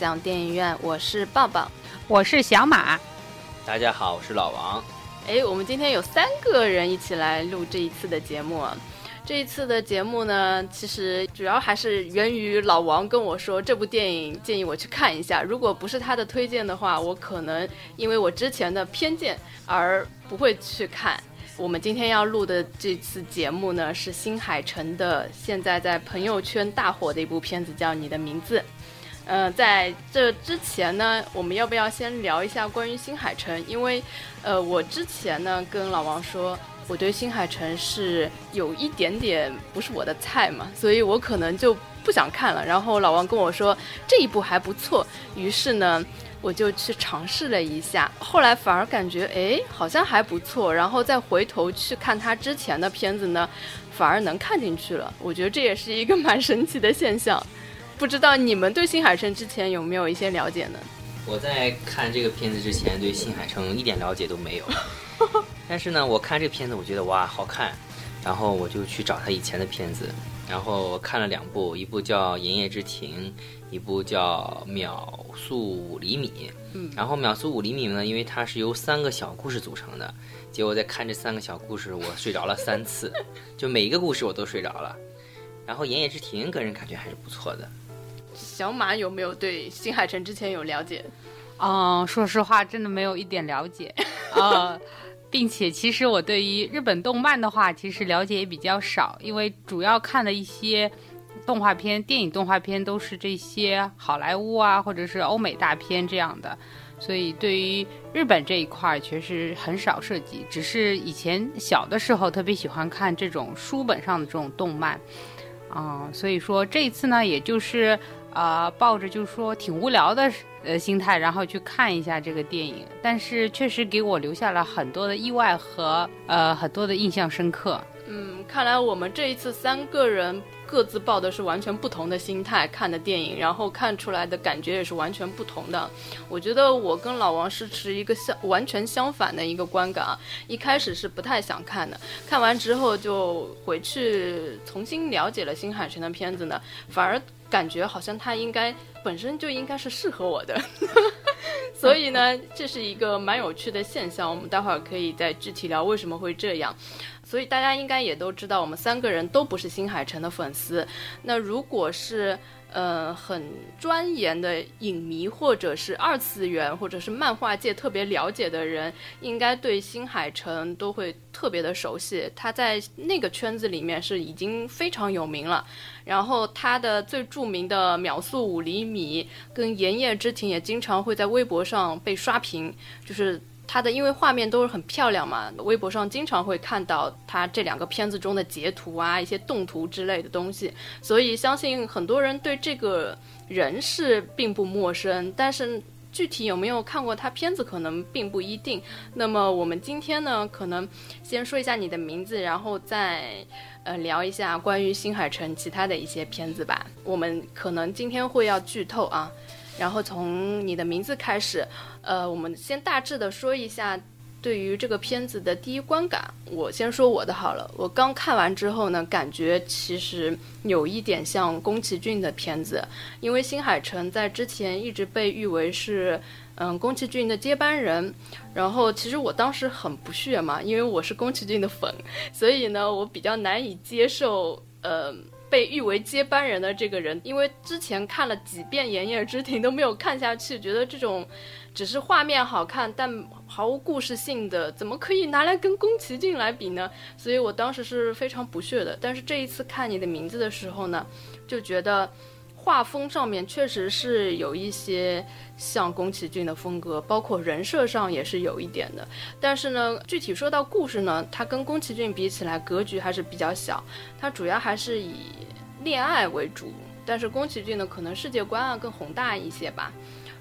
到梦想电影院，我是抱抱。我是小马，大家好，我是老王。哎，我们今天有三个人一起来录这一次的节目啊。这一次的节目呢，其实主要还是源于老王跟我说这部电影建议我去看一下。如果不是他的推荐的话，我可能因为我之前的偏见而不会去看。我们今天要录的这次节目呢，是新海诚的现在在朋友圈大火的一部片子，叫《你的名字》。呃，在这之前呢，我们要不要先聊一下关于新海诚？因为，呃，我之前呢跟老王说，我对新海诚是有一点点不是我的菜嘛，所以我可能就不想看了。然后老王跟我说这一部还不错，于是呢，我就去尝试了一下，后来反而感觉哎好像还不错，然后再回头去看他之前的片子呢，反而能看进去了。我觉得这也是一个蛮神奇的现象。不知道你们对新海诚之前有没有一些了解呢？我在看这个片子之前，对新海诚一点了解都没有。但是呢，我看这个片子，我觉得哇好看，然后我就去找他以前的片子，然后看了两部，一部叫《炎夜之庭》，一部叫《秒速五厘米》。嗯，然后《秒速五厘米》呢，因为它是由三个小故事组成的，结果在看这三个小故事，我睡着了三次，就每一个故事我都睡着了。然后《炎夜之庭》个人感觉还是不错的。小马有没有对新海诚之前有了解？嗯，说实话，真的没有一点了解，呃，并且其实我对于日本动漫的话，其实了解也比较少，因为主要看的一些动画片、电影动画片都是这些好莱坞啊，或者是欧美大片这样的，所以对于日本这一块确实很少涉及，只是以前小的时候特别喜欢看这种书本上的这种动漫，啊、所以说这一次呢，也就是。呃，抱着就是说挺无聊的呃心态，然后去看一下这个电影，但是确实给我留下了很多的意外和呃很多的印象深刻。嗯，看来我们这一次三个人各自抱的是完全不同的心态看的电影，然后看出来的感觉也是完全不同的。我觉得我跟老王是持一个相完全相反的一个观感啊，一开始是不太想看的，看完之后就回去重新了解了新海诚的片子呢，反而。感觉好像它应该本身就应该是适合我的，所以呢，这是一个蛮有趣的现象。我们待会儿可以再具体聊为什么会这样。所以大家应该也都知道，我们三个人都不是新海诚的粉丝。那如果是呃很钻研的影迷，或者是二次元，或者是漫画界特别了解的人，应该对新海诚都会特别的熟悉。他在那个圈子里面是已经非常有名了。然后他的最著名的秒速五厘米跟炎夜之庭也经常会在微博上被刷屏，就是他的因为画面都是很漂亮嘛，微博上经常会看到他这两个片子中的截图啊，一些动图之类的东西，所以相信很多人对这个人是并不陌生，但是。具体有没有看过他片子，可能并不一定。那么我们今天呢，可能先说一下你的名字，然后再呃聊一下关于新海诚其他的一些片子吧。我们可能今天会要剧透啊，然后从你的名字开始，呃，我们先大致的说一下。对于这个片子的第一观感，我先说我的好了。我刚看完之后呢，感觉其实有一点像宫崎骏的片子，因为新海诚在之前一直被誉为是嗯宫崎骏的接班人。然后其实我当时很不屑嘛，因为我是宫崎骏的粉，所以呢，我比较难以接受呃被誉为接班人的这个人，因为之前看了几遍《炎炎之庭》都没有看下去，觉得这种。只是画面好看，但毫无故事性的，怎么可以拿来跟宫崎骏来比呢？所以我当时是非常不屑的。但是这一次看你的名字的时候呢，就觉得画风上面确实是有一些像宫崎骏的风格，包括人设上也是有一点的。但是呢，具体说到故事呢，它跟宫崎骏比起来，格局还是比较小。它主要还是以恋爱为主，但是宫崎骏呢，可能世界观啊更宏大一些吧。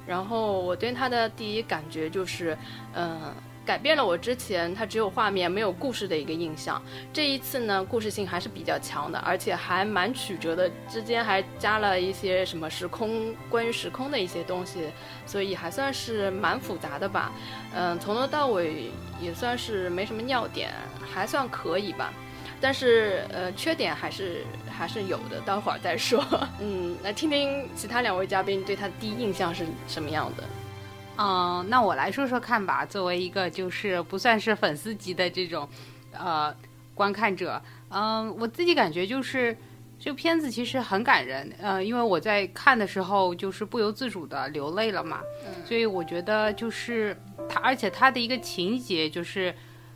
然后我对他的第一感觉就是，嗯、改变了我之前他只有画面没有故事的一个印象。这一次呢，故事性还是比较强的，而且还蛮曲折的，之间还加了一些什么时空关于时空的一些东西，所以还算是蛮复杂的吧。嗯，从头到尾也算是没什么尿点，还算可以吧。但是呃，缺点还是还是有的，待会儿再说。嗯，来听听其他两位嘉宾对他的第一印象是什么样的。嗯，那我来说说看吧。作为一个就是不算是粉丝级的这种，呃，观看者，嗯，我自己感觉就是这个片子其实很感人，呃，因为我在看的时候就是不由自主的流泪了嘛，所以我觉得就是它，而且它的一个情节就是。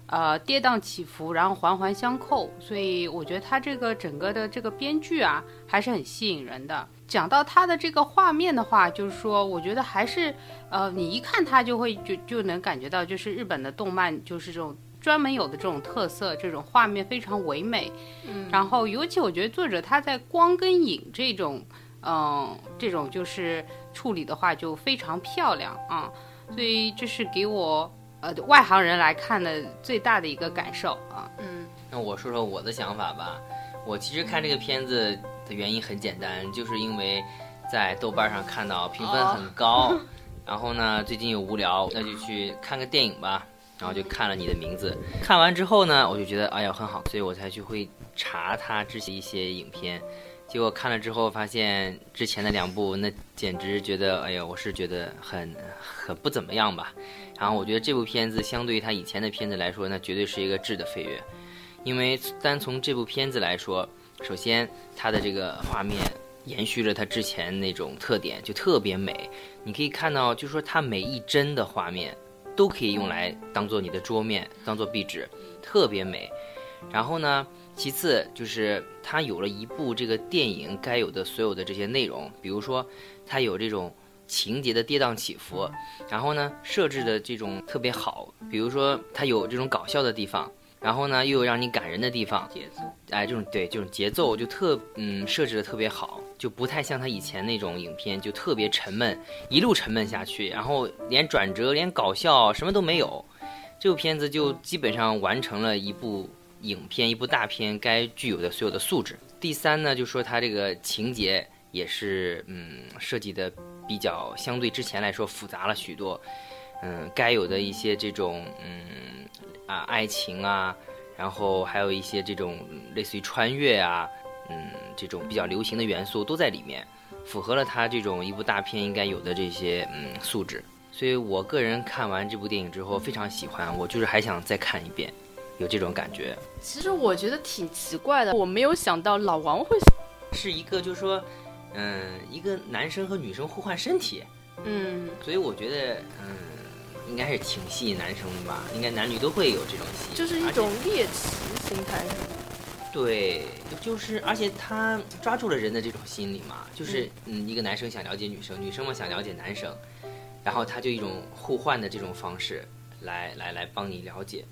呃，跌宕起伏，然后环环相扣，所以我觉得它这个整个的这个编剧啊，还是很吸引人的。讲到它的这个画面的话，就是说，我觉得还是呃，你一看它就会就就能感觉到，就是日本的动漫就是这种专门有的这种特色，这种画面非常唯美。嗯，然后尤其我觉得作者他在光跟影这种，嗯、这种就是处理的话就非常漂亮啊、所以这是给我呃外行人来看的最大的一个感受啊。嗯那我说说我的想法吧。我其实看这个片子的原因很简单，就是因为在豆瓣上看到评分很高，然后呢最近又无聊，那就去看个电影吧。然后就看了你的名字，看完之后呢，我就觉得哎呀很好，所以我才去会查他之前一些影片。结果看了之后发现之前的两部，那简直觉得哎呀，我是觉得很很不怎么样吧。然后我觉得这部片子相对于他以前的片子来说，那绝对是一个质的飞跃。因为单从这部片子来说，首先它的这个画面延续了它之前那种特点，就特别美。你可以看到，就说它每一帧的画面都可以用来当做你的桌面，当做壁纸，特别美。然后呢，其次就是它有了一部这个电影该有的所有的这些内容，比如说它有这种情节的跌宕起伏，然后呢设置的这种特别好，比如说它有这种搞笑的地方。然后呢，又有让你感人的地方，节奏哎，这种对这种节奏就特嗯设置的特别好，就不太像他以前那种影片，就特别沉闷，一路沉闷下去，然后连转折、连搞笑什么都没有。这部片子就基本上完成了一部影片、一部大片该具有的所有的素质。第三呢，就说它这个情节也是嗯设计的比较相对之前来说复杂了许多，嗯，该有的一些这种嗯啊爱情啊，然后还有一些这种嗯类似于穿越啊，嗯，这种比较流行的元素都在里面，符合了他这种一部大片应该有的这些嗯素质。所以我个人看完这部电影之后非常喜欢，我就是还想再看一遍，有这种感觉。其实我觉得挺奇怪的，我没有想到老王会，是一个就是说，嗯，一个男生和女生互换身体，嗯所以我觉得嗯，应该是挺吸引男生的吧，应该男女都会有这种吸引，就是一种猎奇心态？对，就是而且他抓住了人的这种心理嘛，就是嗯，一个男生想了解女生，女生嘛想了解男生，然后他就一种互换的这种方式来来来帮你了解。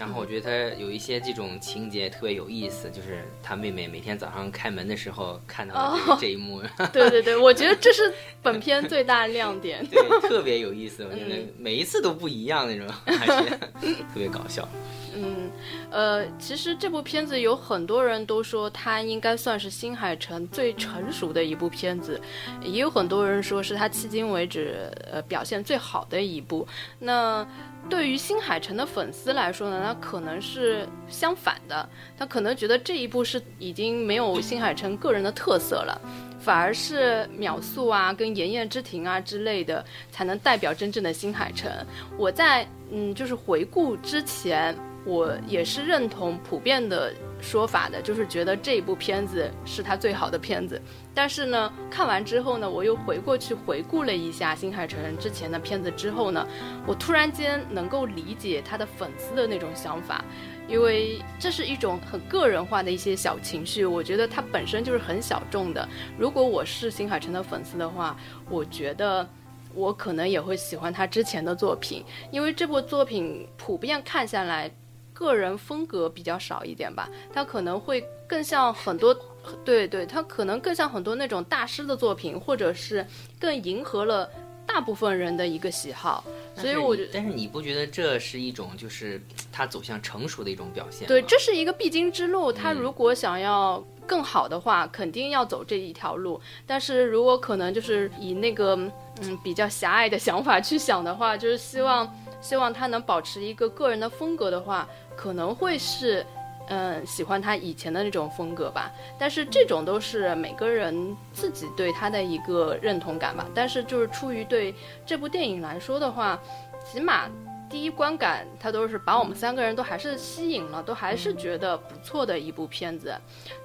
然后我觉得他有一些这种情节特别有意思，就是他妹妹每天早上开门的时候看到的这、哦这一幕，对对对，我觉得这是本片最大的亮点。对，特别有意思。我觉得嗯每一次都不一样那种，而且 特别搞笑。嗯，嗯呃，其实这部片子有很多人都说它应该算是新海诚最成熟的一部片子，也有很多人说是他迄今为止呃表现最好的一部。那对于新海诚的粉丝来说呢，他可能是相反的，他可能觉得这一部是已经没有新海诚个人的特色了。反而是秒速啊，跟炎炎之庭啊之类的，才能代表真正的新海诚。我在嗯，就是回顾之前，我也是认同普遍的说法的，就是觉得这一部片子是他最好的片子。但是呢，看完之后呢，我又回过去回顾了一下新海诚之前的片子之后呢，我突然间能够理解他的粉丝的那种想法。因为这是一种很个人化的一些小情绪，我觉得它本身就是很小众的。如果我是新海诚的粉丝的话，我觉得我可能也会喜欢他之前的作品，因为这部作品普遍看下来，个人风格比较少一点吧，他可能会更像很多。对对，它可能更像很多那种大师的作品，或者是更迎合了大部分人的一个喜好，所以我觉得。但是你不觉得这是一种就是他走向成熟的一种表现？对，这是一个必经之路。他嗯如果想要更好的话，肯定要走这一条路。但是如果可能就是以那个嗯比较狭隘的想法去想的话，就是希望希望他能保持一个个人的风格的话，可能会是。嗯，喜欢他以前的那种风格吧，但是这种都是每个人自己对他的一个认同感吧。但是就是出于对这部电影来说的话，起码第一观感，他都是把我们三个人都还是吸引了，都还是觉得不错的一部片子。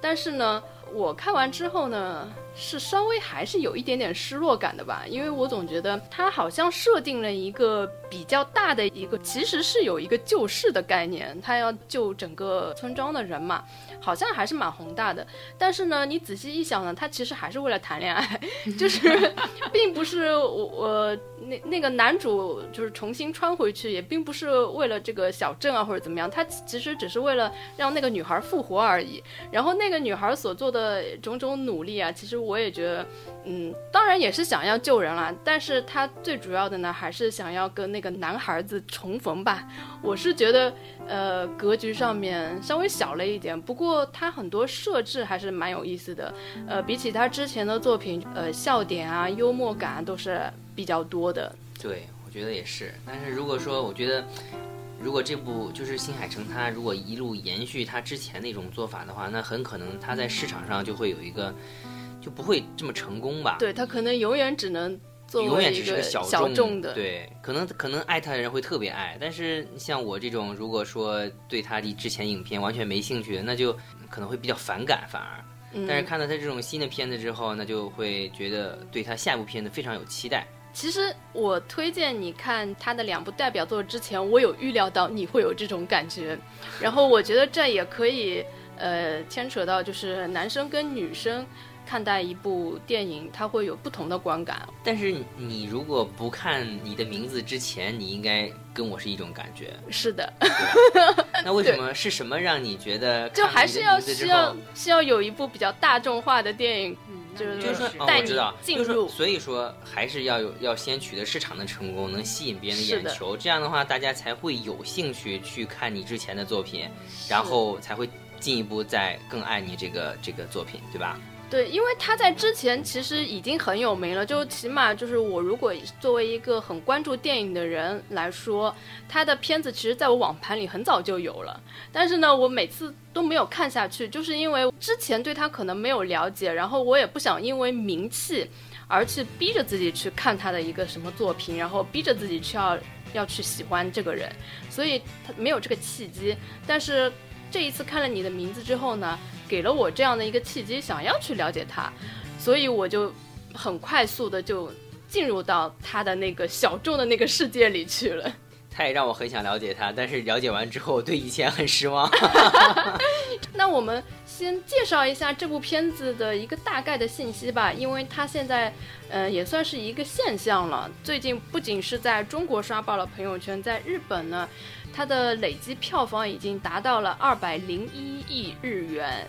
但是呢，我看完之后呢，是稍微还是有一点点失落感的吧，因为我总觉得他好像设定了一个比较大的一个，其实是有一个救世的概念，他要救整个村庄的人嘛，好像还是蛮宏大的。但是呢，你仔细一想呢，他其实还是为了谈恋爱，就是并不是我我那那个男主就是重新穿回去，也并不是为了这个小镇啊或者怎么样，他其实只是为了让那个女孩复活而已。然后那个女孩所做的种种努力啊，其实我也觉得，嗯，当然也是想要救人啦，但是他最主要的呢，还是想要跟那个男孩子重逢吧。我是觉得，呃，格局上面稍微小了一点，不过他很多设置还是蛮有意思的。呃，比起他之前的作品，呃，笑点啊、幽默感都是比较多的。对，我觉得也是。但是如果说，我觉得，如果这部就是新海诚，他如果一路延续他之前那种做法的话，那很可能他在市场上就会有一个，就不会这么成功吧？对他可能永远只能做永远为一个只是小小众的。对，可能可能爱他的人会特别爱，但是像我这种，如果说对他的之前影片完全没兴趣，那就可能会比较反感，反而。嗯但是看到他这种新的片子之后，那就会觉得对他下一部片子非常有期待。其实我推荐你看他的两部代表作之前，我有预料到你会有这种感觉，然后我觉得这也可以呃牵扯到就是男生跟女生看待一部电影，它会有不同的观感。但是你如果不看你的名字之前，你应该跟我是一种感觉。是的，那为什么是什么让你觉得就还是要需要，需要有一部比较大众化的电影，就是就是说，哦，带你我知道，进就是。所以说还是要有要先取得市场的成功，能吸引别人的眼球，这样的话大家才会有兴趣去看你之前的作品，然后才会进一步再更爱你这个这个作品，对吧？对，因为他在之前其实已经很有名了，就起码就是我如果作为一个很关注电影的人来说，他的片子其实在我网盘里很早就有了，但是呢，我每次都没有看下去，就是因为之前对他可能没有了解，然后我也不想因为名气而去逼着自己去看他的一个什么作品，然后逼着自己去要要去喜欢这个人，所以他没有这个契机。但是这一次看了你的名字之后呢，给了我这样的一个契机，想要去了解他，所以我就很快速的就进入到他的那个小众的那个世界里去了。他也让我很想了解他，但是了解完之后，对以前很失望。那我们先介绍一下这部片子的一个大概的信息吧，因为它现在，呃，也算是一个现象了。最近不仅是在中国刷爆了朋友圈，在日本呢，它的累计票房已经达到了二百零一亿日元，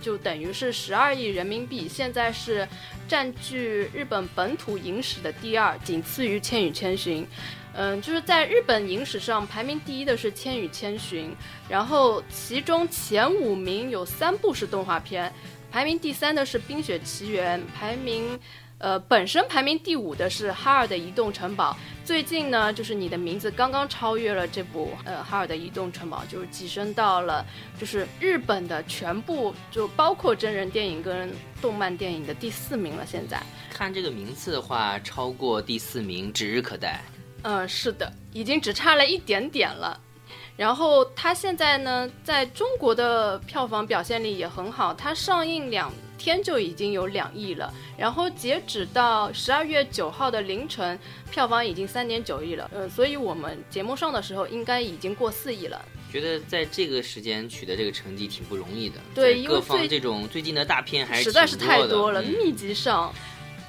就等于是十二亿人民币。现在是占据日本本土影史的第二，仅次于《千与千寻》。嗯，就是在日本影史上排名第一的是《千与千寻》，然后其中前五名有三部是动画片，排名第三的是《冰雪奇缘》，排名呃本身排名第五的是《哈尔的移动城堡》。最近呢，就是你的名字刚刚超越了这部呃《哈尔的移动城堡》，就是跻身到了就是日本的全部就包括真人电影跟动漫电影的第四名了。现在，看这个名次的话，超过第四名指日可待。嗯，是的，已经只差了一点点了。然后它现在呢，在中国的票房表现力也很好，它上映两天就已经有两亿了。然后截止到十二月九号的凌晨，票房已经三点九亿了。呃，所以我们节目上的时候应该已经过四亿了。觉得在这个时间取得这个成绩挺不容易的。对因为各方这种最近的大片还是实在是太多了，嗯密集上，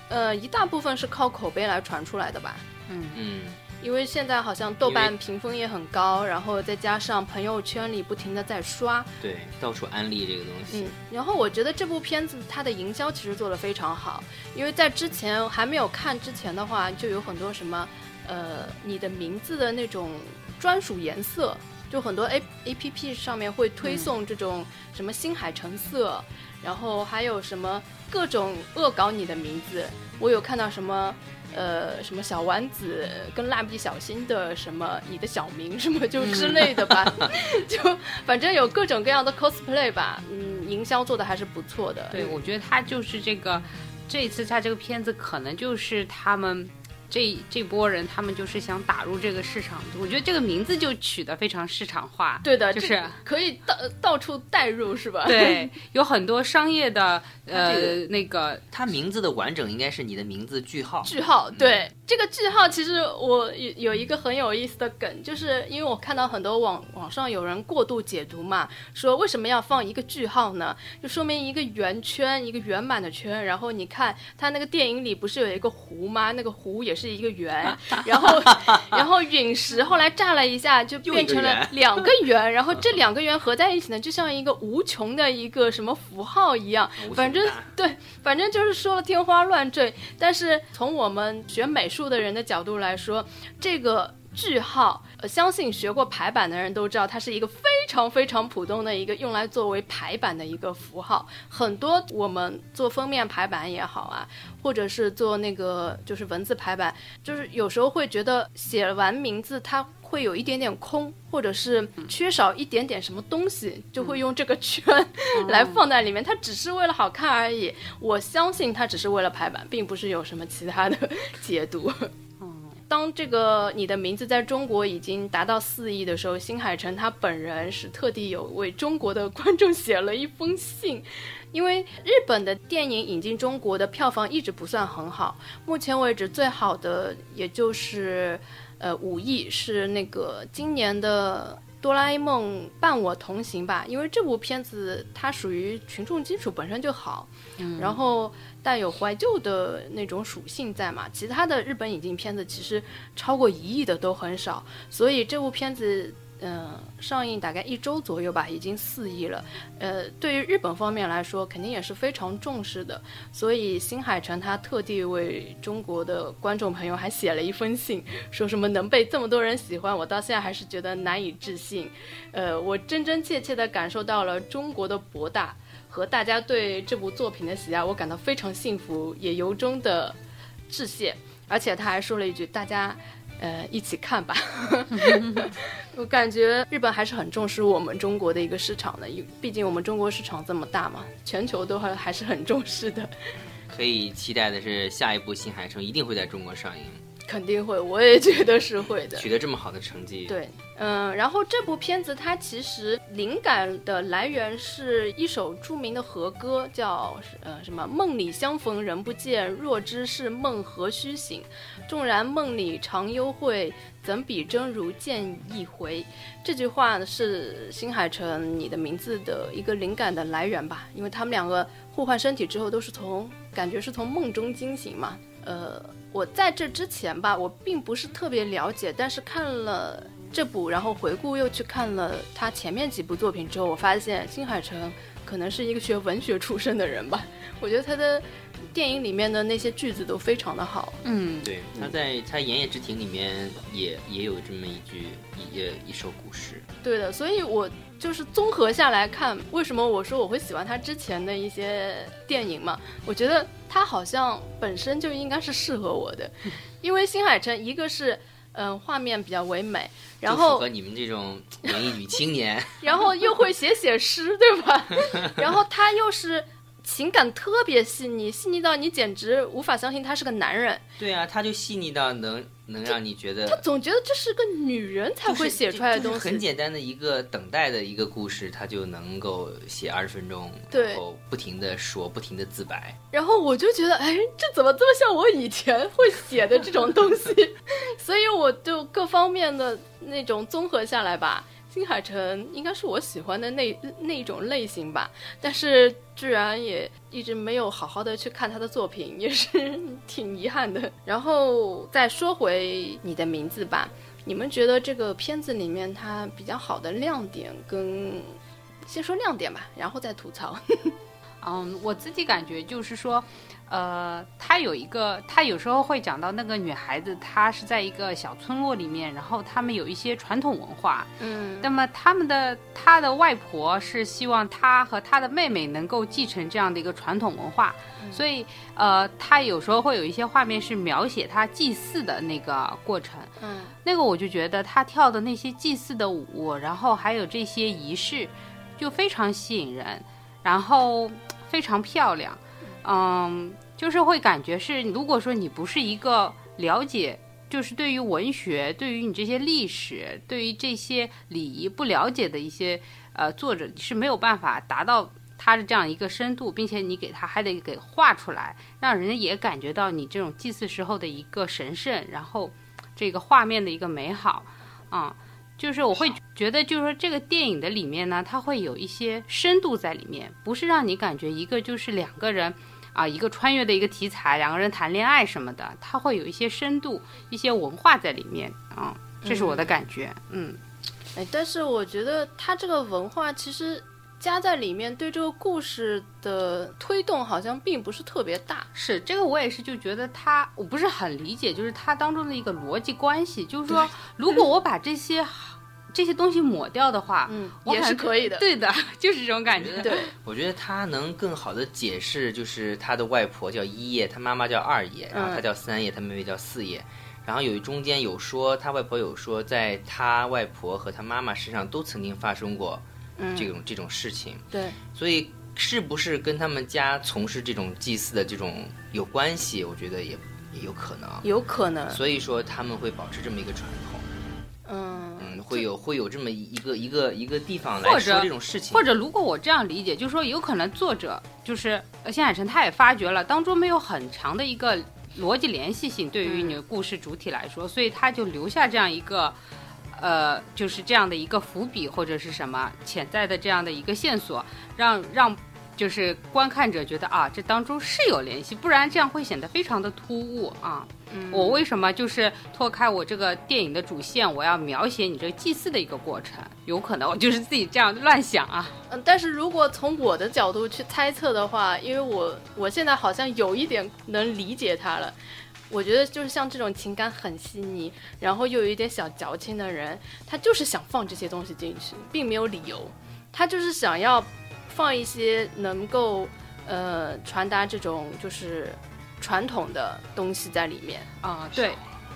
呃，一大部分是靠口碑来传出来的吧。嗯嗯，因为现在好像豆瓣评分也很高，然后再加上朋友圈里不停的在刷，对，到处安利这个东西。嗯，然后我觉得这部片子它的营销其实做得非常好，因为在之前还没有看之前的话，就有很多什么，呃，你的名字的那种专属颜色，就很多 A A P P 上面会推送这种什么星海橙色，然后还有什么各种恶搞你的名字，我有看到什么。呃，什么小丸子跟蜡笔小新的什么你的小名什么就之类的吧，就反正有各种各样的 cosplay 吧，嗯，营销做的还是不错的。对，我觉得他就是这个，这一次他这个片子可能就是他们。这这波人，他们就是想打入这个市场。我觉得这个名字就取得非常市场化。对的，就是可以到到处带入，是吧？对，有很多商业的呃那个。它名字的完整应该是你的名字句号。句号，对。这个句号其实我有有一个很有意思的梗，就是因为我看到很多网网上有人过度解读嘛，说为什么要放一个句号呢？就说明一个圆圈，一个圆满的圈。然后你看他那个电影里不是有一个湖吗？那个湖也是一个圆。然后然后陨石后来炸了一下，就变成了两个圆。然后这两个圆合在一起呢，就像一个无穷的一个什么符号一样。反正对，反正就是说了天花乱坠。但是从我们学美术。住的人的角度来说，这个句号，呃，相信学过排版的人都知道，它是一个非常非常普通的一个用来作为排版的一个符号。很多我们做封面排版也好啊，或者是做那个就是文字排版，就是有时候会觉得写完名字它。会有一点点空，或者是缺少一点点什么东西，就会用这个圈 来放在里面。它只是为了好看而已。我相信它只是为了排版，并不是有什么其他的 解读。当这个你的名字在中国已经达到四亿的时候，新海诚他本人是特地有为中国的观众写了一封信，因为日本的电影引进中国的票房一直不算很好，目前为止最好的也就是。呃，五亿是那个今年的《哆啦 A 梦伴我同行》吧？因为这部片子它属于群众基础本身就好，然后带有怀旧的那种属性在嘛。其他的日本引进片子其实超过一亿的都很少，所以这部片子。嗯，上映大概一周左右吧，已经四亿了。呃，对于日本方面来说，肯定也是非常重视的。所以新海诚他特地为中国的观众朋友还写了一封信，说什么能被这么多人喜欢，我到现在还是觉得难以置信。呃，我真真切切地感受到了中国的博大和大家对这部作品的喜爱，我感到非常幸福，也由衷的致谢。而且他还说了一句：“大家。”呃，一起看吧。我感觉日本还是很重视我们中国的一个市场的，因毕竟我们中国市场这么大嘛，全球都还还是很重视的。可以期待的是，下一部《新海诚》一定会在中国上映。肯定会，我也觉得是会的。取得这么好的成绩，对，嗯，然后这部片子它其实灵感的来源是一首著名的和歌，叫呃什么“梦里相逢人不见，若知是梦何须醒？纵然梦里常幽会，怎比真如见一回？”这句话是新海诚你的名字的一个灵感的来源吧？因为他们两个互换身体之后，都是从感觉是从梦中惊醒嘛，呃。我在这之前吧，我并不是特别了解，但是看了这部，然后回顾又去看了他前面几部作品之后，我发现新海诚可能是一个学文学出身的人吧。我觉得他的电影里面的那些句子都非常的好。嗯，对，他在他《言叶之庭》里面也也有这么一句一一首古诗。对的，所以我就是综合下来看，为什么我说我会喜欢他之前的一些电影嘛？我觉得。他好像本身就应该是适合我的，因为新海诚一个是嗯画面比较唯美，然后符合你们这种文艺女青年，然后又会写写诗，对吧？然后他又是。情感特别细腻，细腻到你简直无法相信他是个男人。对啊，他就细腻到能能让你觉得，他总觉得这是个女人才会写出来的东西。很简单的一个等待的一个故事，他就能够写二十分钟，然后不停的说，不停的自白。然后我就觉得，哎，这怎么这么像我以前会写的这种东西？所以我就各方面的那种综合下来吧。新海诚应该是我喜欢的那那一种类型吧，但是居然也一直没有好好的去看他的作品，也是 挺遗憾的。然后再说回你的名字吧，你们觉得这个片子里面它比较好的亮点跟，先说亮点吧，然后再吐槽。嗯，我自己感觉就是说。呃，他有一个，他有时候会讲到那个女孩子，她是在一个小村落里面，然后他们有一些传统文化，嗯，那么他们的他的外婆是希望他和他的妹妹能够继承这样的一个传统文化，所以呃，他有时候会有一些画面是描写他祭祀的那个过程，嗯，那个我就觉得他跳的那些祭祀的舞，然后还有这些仪式，就非常吸引人，然后非常漂亮。嗯，就是会感觉是，如果说你不是一个了解，就是对于文学、对于你这些历史、对于这些礼仪不了解的一些呃作者，是没有办法达到他的这样一个深度，并且你给他还得给画出来，让人家也感觉到你这种祭祀时候的一个神圣，然后这个画面的一个美好啊，就是我会觉得，就是说这个电影的里面呢，它会有一些深度在里面，不是让你感觉一个就是两个人。啊，一个穿越的一个题材，两个人谈恋爱什么的，它会有一些深度、一些文化在里面啊，这是我的感觉。嗯，哎，但是我觉得它这个文化其实加在里面，对这个故事的推动好像并不是特别大。是这个，我也是就觉得它，我不是很理解，就是它当中的一个逻辑关系，就是说，如果我把这些。这些东西抹掉的话，嗯，也是可以的。对的，就是这种感觉。对，我觉得他能更好的解释，就是他的外婆叫一叶，他妈妈叫二叶，然后他叫三叶，他妹妹叫四叶。然后有中间有说，他外婆有说，在他外婆和他妈妈身上都曾经发生过这种这种事情。对，所以是不是跟他们家从事这种祭祀的这种有关系？我觉得也也有可能，有可能。所以说他们会保持这么一个传统。嗯。会有会有这么一个一个一个地方来说这种事情，或者如果我这样理解，就是说有可能作者就是新海诚，他也发觉了当中没有很强的一个逻辑联系性，对于你的故事主体来说，所以他就留下这样一个，呃，就是这样的一个伏笔或者是什么潜在的这样的一个线索，让让就是观看者觉得啊，这当中是有联系，不然这样会显得非常的突兀啊。我为什么就是脱开我这个电影的主线，我要描写你这个祭祀的一个过程？有可能我就是自己这样乱想啊。嗯，但是如果从我的角度去猜测的话，因为我我现在好像有一点能理解他了。我觉得就是像这种情感很细腻，然后又有一点小矫情的人，他就是想放这些东西进去，并没有理由，他就是想要放一些能够呃传达这种就是。传统的东西在里面啊，对，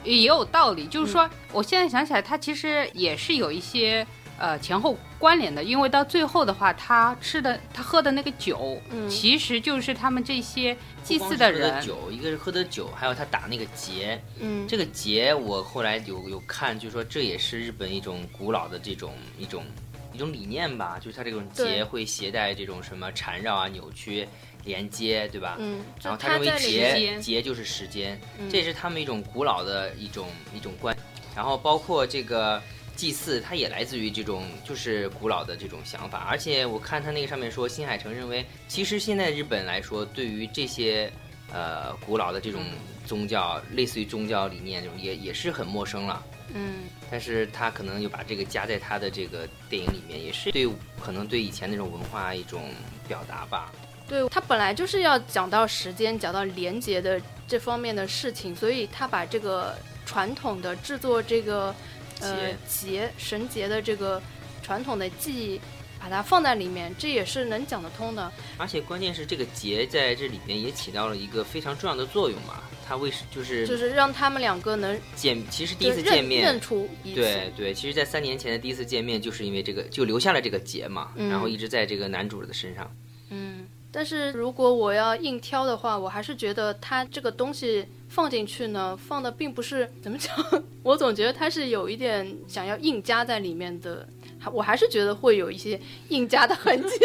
也有道理。就是说，我现在想起来，它其实也是有一些呃前后关联的。因为到最后的话，他吃的、他喝的那个酒，嗯其实就是他们这些祭祀的人的酒。一个是喝的酒，还有他打那个结。嗯，这个结我后来有有看，就是说这也是日本一种古老的这种一种一种理念吧，就是它这种结会携带这种什么缠绕啊、扭曲。连接对吧？嗯，然后他认为结结就是时间，这也是他们一种古老的一种一种观。然后包括这个祭祀，它也来自于这种就是古老的这种想法。而且我看他那个上面说，新海诚认为，其实现在日本来说，对于这些呃古老的这种宗教，类似于宗教理念这种，也也是很陌生了。嗯，但是他可能又把这个加在他的这个电影里面，也是对可能对以前那种文化一种表达吧。对他本来就是要讲到时间、讲到连接的这方面的事情，所以他把这个传统的制作这个呃节绳结的这个传统的记忆，把它放在里面，这也是能讲得通的。而且关键是这个节在这里面也起到了一个非常重要的作用嘛，它为就是就是让他们两个能见，其实第一次见面认出对对，其实，在三年前的第一次见面，就是因为这个就留下了这个结嘛，然后一直在这个男主的身上，嗯。但是如果我要硬挑的话，我还是觉得他这个东西放进去呢，放的并不是怎么讲，我总觉得他是有一点想要硬加在里面的，我还是觉得会有一些硬加的痕迹。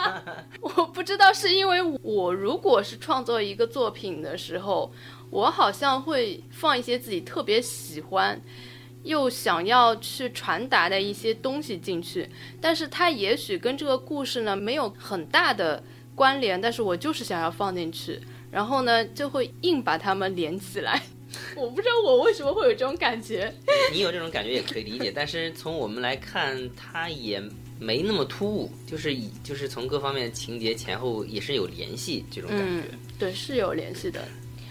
我不知道是因为我如果是创作一个作品的时候，我好像会放一些自己特别喜欢。又想要去传达的一些东西进去，但是它也许跟这个故事呢没有很大的关联，但是我就是想要放进去，然后呢就会硬把它们连起来。我不知道我为什么会有这种感觉。你有这种感觉也可以理解，但是从我们来看，它也没那么突兀，就是以就是从各方面情节前后也是有联系这种感觉。对，是有联系的。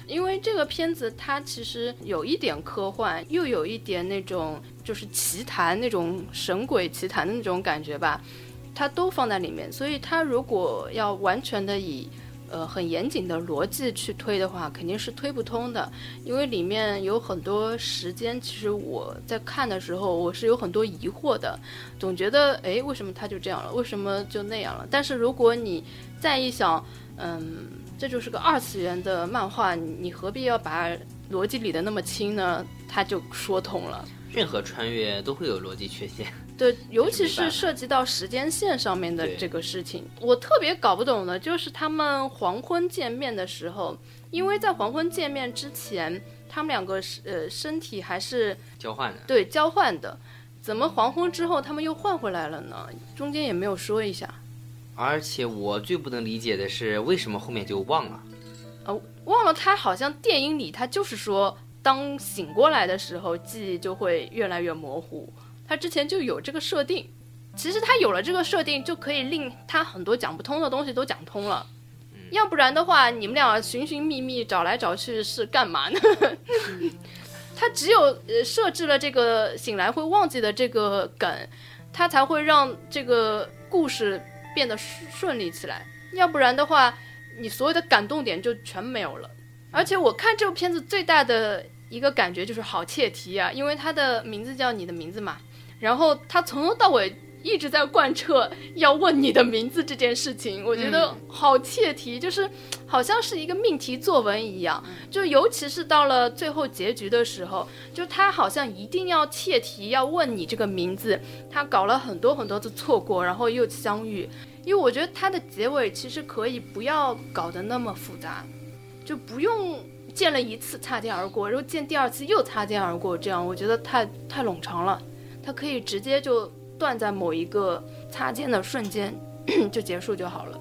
因为这个片子它其实有一点科幻，又有一点那种就是奇谈那种神鬼奇谈的那种感觉吧，它都放在里面。所以它如果要完全的以呃很严谨的逻辑去推的话，肯定是推不通的。因为里面有很多时间，其实我在看的时候我是有很多疑惑的，总觉得哎为什么他就这样了，为什么就那样了？但是如果你再一想，嗯。这就是个二次元的漫画，你何必要把逻辑理得那么清呢？他就说通了。任何穿越都会有逻辑缺陷，对，尤其是涉及到时间线上面的这个事情，我特别搞不懂的就是他们黄昏见面的时候，因为在黄昏见面之前，他们两个是呃身体还是交换的，对，交换的，怎么黄昏之后他们又换回来了呢？中间也没有说一下。而且我最不能理解的是，为什么后面就忘了？呃，忘了他好像电影里他就是说，当醒过来的时候，记忆就会越来越模糊。他之前就有这个设定，其实他有了这个设定，就可以令他很多讲不通的东西都讲通了。要不然的话，你们俩寻寻觅觅找来找去是干嘛呢？他只有呃设置了这个醒来会忘记的这个梗，他才会让这个故事。变得顺利起来，要不然的话，你所有的感动点就全没有了。而且我看这部片子最大的一个感觉就是好切题啊，因为它的名字叫你的名字嘛，然后他从头到尾一直在贯彻要问你的名字这件事情，我觉得好切题，就是好像是一个命题作文一样。就尤其是到了最后结局的时候，就他好像一定要切题要问你这个名字，他搞了很多很多次错过，然后又相遇。因为我觉得它的结尾其实可以不要搞得那么复杂，就不用见了一次擦肩而过，然后见第二次又擦肩而过，这样我觉得太太冗长了。它可以直接就断在某一个擦肩的瞬间就结束就好了。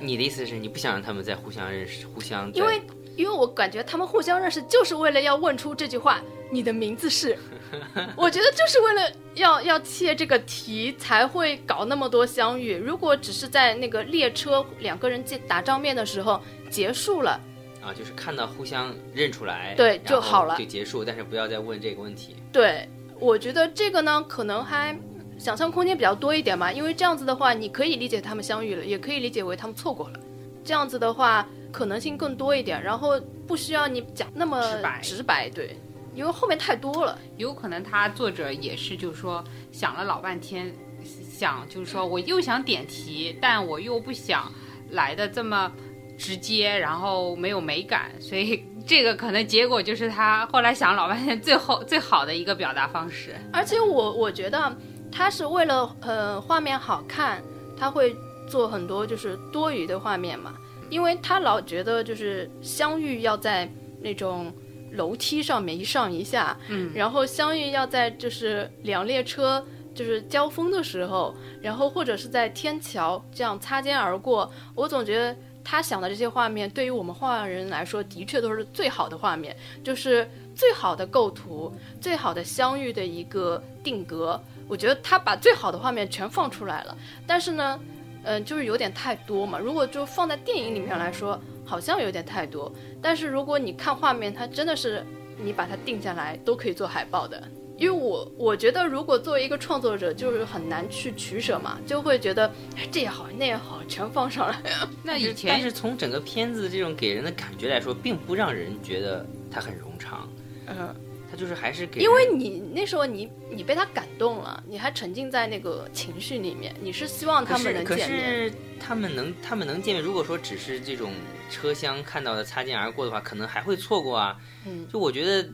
你的意思是你不想让他们再互相认识，互相？因为因为我感觉他们互相认识就是为了要问出这句话。你的名字是，我觉得就是为了要要切这个题才会搞那么多相遇。如果只是在那个列车两个人见打照面的时候结束了，啊，就是看到互相认出来，对就好了，就结束。但是不要再问这个问题。对，我觉得这个呢，可能还想象空间比较多一点吧。因为这样子的话，你可以理解他们相遇了，也可以理解为他们错过了。这样子的话，可能性更多一点，然后不需要你讲那么直白，直白，对。因为后面太多了，有可能他作者也是，就是说想了老半天，想就是说我又想点题，但我又不想来的这么直接，然后没有美感，所以这个可能结果就是他后来想老半天，最后最好的一个表达方式。而且我我觉得他是为了呃画面好看，他会做很多就是多余的画面嘛，因为他老觉得就是相遇要在那种。楼梯上面一上一下，嗯，然后相遇要在就是两列车就是交锋的时候，然后或者是在天桥这样擦肩而过。我总觉得他想的这些画面，对于我们画人来说，的确都是最好的画面，就是最好的构图，最好的相遇的一个定格。我觉得他把最好的画面全放出来了，但是呢，嗯，就是有点太多嘛。如果就放在电影里面来说。好像有点太多，但是如果你看画面，它真的是你把它定下来都可以做海报的。因为我我觉得，如果作为一个创作者，就是很难去取舍嘛，就会觉得这也好那也好，全放上来。那以前，但是从整个片子这种给人的感觉来说，并不让人觉得它很冗长。嗯。就是还是给，因为你那时候你你被他感动了，你还沉浸在那个情绪里面，你是希望他们能见面。可是他们能他们能见面，如果说只是这种车厢看到的擦肩而过的话，可能还会错过啊。嗯，就我觉得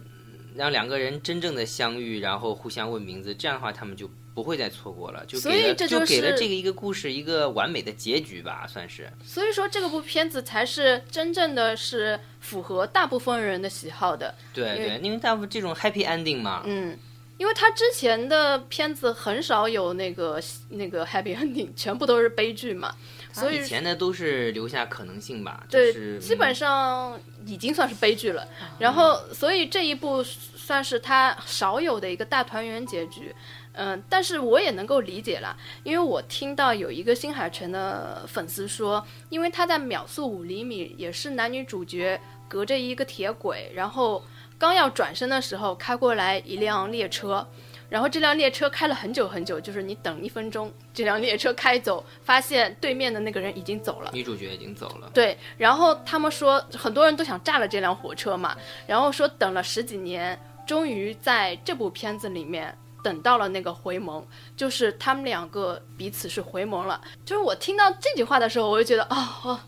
让两个人真正的相遇，然后互相问名字，这样的话他们就。不会再错过了，就给了就给了这个一个故事一个完美的结局吧，算是。所以说这个部片子才是真正的是符合大部分人的喜好的。对对，因为大部分这种 happy ending 嘛。嗯，因为他之前的片子很少有那个那个 happy ending，全部都是悲剧嘛，所以以前的都是留下可能性吧，对，就是基本嗯上已经算是悲剧了。然后，所以这一部算是他少有的一个大团圆结局。嗯，但是我也能够理解啦，因为我听到有一个新海诚的粉丝说，因为他在秒速五厘米也是男女主角隔着一个铁轨，然后刚要转身的时候开过来一辆列车，然后这辆列车开了很久很久，就是你等一分钟，这辆列车开走，发现对面的那个人已经走了。女主角已经走了，对，然后他们说很多人都想炸了这辆火车嘛，然后说等了十几年，终于在这部片子里面等到了那个回眸，就是他们两个彼此是回眸了。就是我听到这句话的时候，我就觉得哦哦，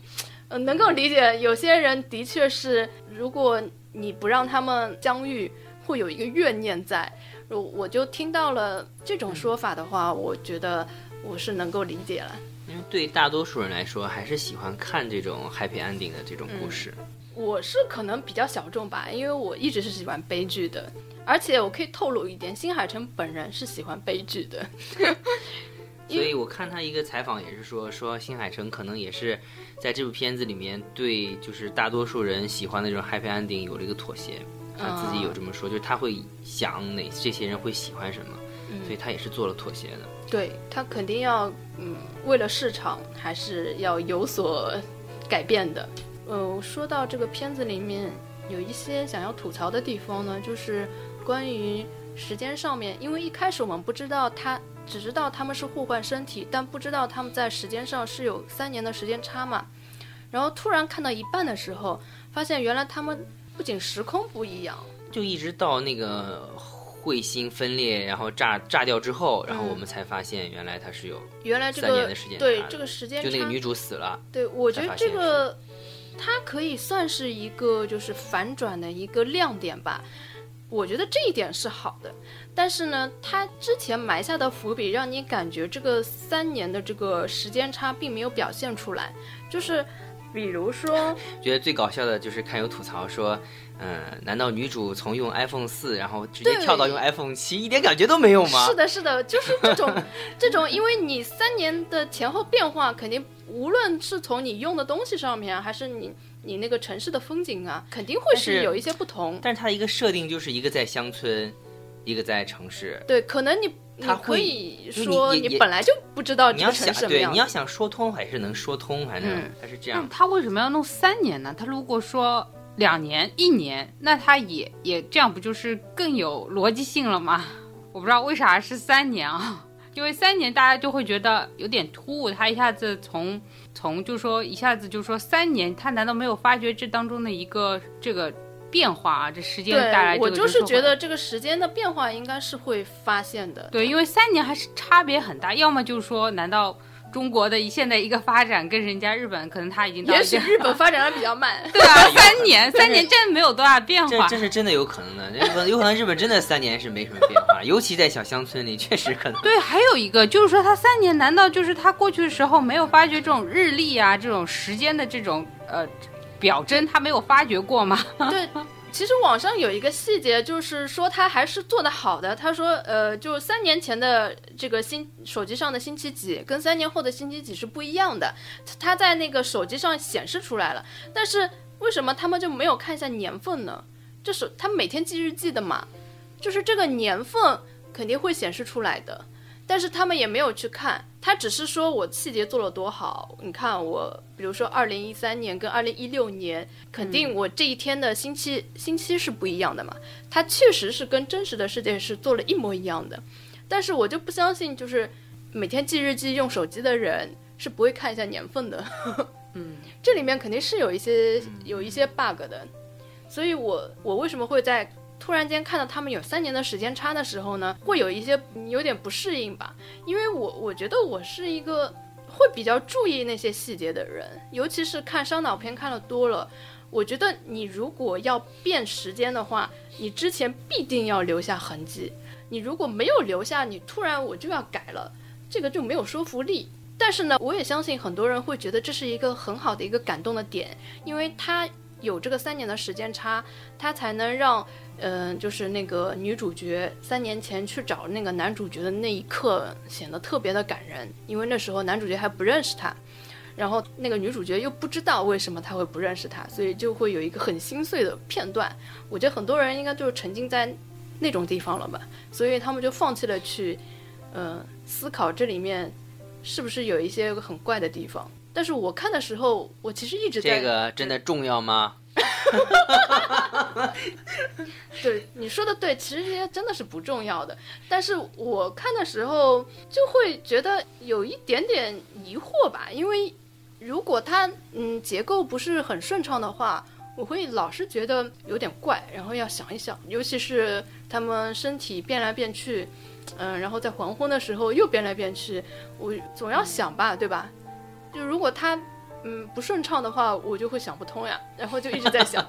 呃，能够理解，有些人的确是，如果你不让他们相遇，会有一个怨念在。我我就听到了这种说法的话，我觉得我是能够理解了。因为对大多数人来说，还是喜欢看这种 happy ending 的这种故事。我是可能比较小众吧，因为我一直是喜欢悲剧的，而且我可以透露一点，新海诚本人是喜欢悲剧的。所以我看他一个采访也是说，说新海诚可能也是在这部片子里面对就是大多数人喜欢的这种 happy ending 有了一个妥协。他自己有这么说，就是他会想哪这些人会喜欢什么，所以他也是做了妥协的。对他肯定要，嗯，为了市场还是要有所改变的。呃，说到这个片子里面有一些想要吐槽的地方呢，就是关于时间上面，因为一开始我们不知道他。只知道他们是互换身体，但不知道他们在时间上是有三年的时间差嘛。然后突然看到一半的时候，发现原来他们不仅时空不一样，就一直到那个彗星分裂，然后炸炸掉之后，然后嗯我们才发现原来它是有原来这三年个的时间差对这个时间差就那个女主死了，对，我觉得这个它可以算是一个就是反转的一个亮点吧。我觉得这一点是好的，但是呢，它之前埋下的伏笔让你感觉这个三年的这个时间差并没有表现出来，就是比如说，觉得最搞笑的就是看有吐槽说，嗯，难道女主从用 iPhone 四，然后直接跳到用 iPhone 七，一点感觉都没有吗？是的，是的，就是这种 这种，因为你三年的前后变化，肯定无论是从你用的东西上面啊，还是你你那个城市的风景啊，肯定会是有一些不同。但是它的一个设定就是一个在乡村，一个在城市。对，可能你你可以说你本来就不知道你要这个城想什么样你要想说通还是能说通，反正嗯它是这样那。他为什么要弄三年呢？他如果说两年、一年，那他也也这样不就是更有逻辑性了吗？我不知道为啥是三年啊，因为三年大家就会觉得有点突兀，他一下子从从就说一下子就说三年，他难道没有发觉这当中的一个这个变化啊？这时间带来对，我就是觉得这个时间的变化应该是会发现的。对，因为三年还是差别很大，要么就是说，难道中国的现在一个发展跟人家日本可能他已经到也许日本发展的比较慢。对啊，三年三年真的没有多大变化。这这是真的有可能的，有可能有可能日本真的三年是没什么变化，尤其在小乡村里，确实可能。对，还有一个就是说，他三年难道就是他过去的时候没有发觉这种日历啊，这种时间的这种呃表征，他没有发觉过吗？对，其实网上有一个细节，就是说他还是做得好的。他说，呃，就三年前的这个星手机上的星期几，跟三年后的星期几是不一样的。他在那个手机上显示出来了，但是为什么他们就没有看一下年份呢？这是他每天记日记的嘛，就是这个年份肯定会显示出来的。但是他们也没有去看，他只是说我细节做了多好。你看我，比如说二零一三年跟二零一六年，肯定我这一天的星期、星期是不一样的嘛。他确实是跟真实的世界是做了一模一样的，但是我就不相信，就是每天记日记用手机的人是不会看一下年份的。嗯，这里面肯定是有一些有一些 bug 的，所以我我为什么会在突然间看到他们有三年的时间差的时候呢，会有一些有点不适应吧，因为我我觉得我是一个会比较注意那些细节的人，尤其是看烧脑片看的多了，我觉得你如果要变时间的话，你之前必定要留下痕迹，你如果没有留下，你突然我就要改了，这个就没有说服力。但是呢，我也相信很多人会觉得这是一个很好的一个感动的点，因为它有这个三年的时间差，他才能让，嗯、就是那个女主角三年前去找那个男主角的那一刻显得特别的感人，因为那时候男主角还不认识他，然后那个女主角又不知道为什么他会不认识他，所以就会有一个很心碎的片段。我觉得很多人应该就是沉浸在那种地方了吧，所以他们就放弃了去，呃，思考这里面是不是有一些很怪的地方。但是我看的时候，我其实一直在这个真的重要吗？对你说的对，其实这些真的是不重要的。但是我看的时候就会觉得有一点点疑惑吧，因为如果它嗯结构不是很顺畅的话，我会老是觉得有点怪，然后要想一想，尤其是他们身体变来变去，嗯，然后在黄昏的时候又变来变去，我总要想吧，对吧？就如果他嗯不顺畅的话，我就会想不通呀，然后就一直在想，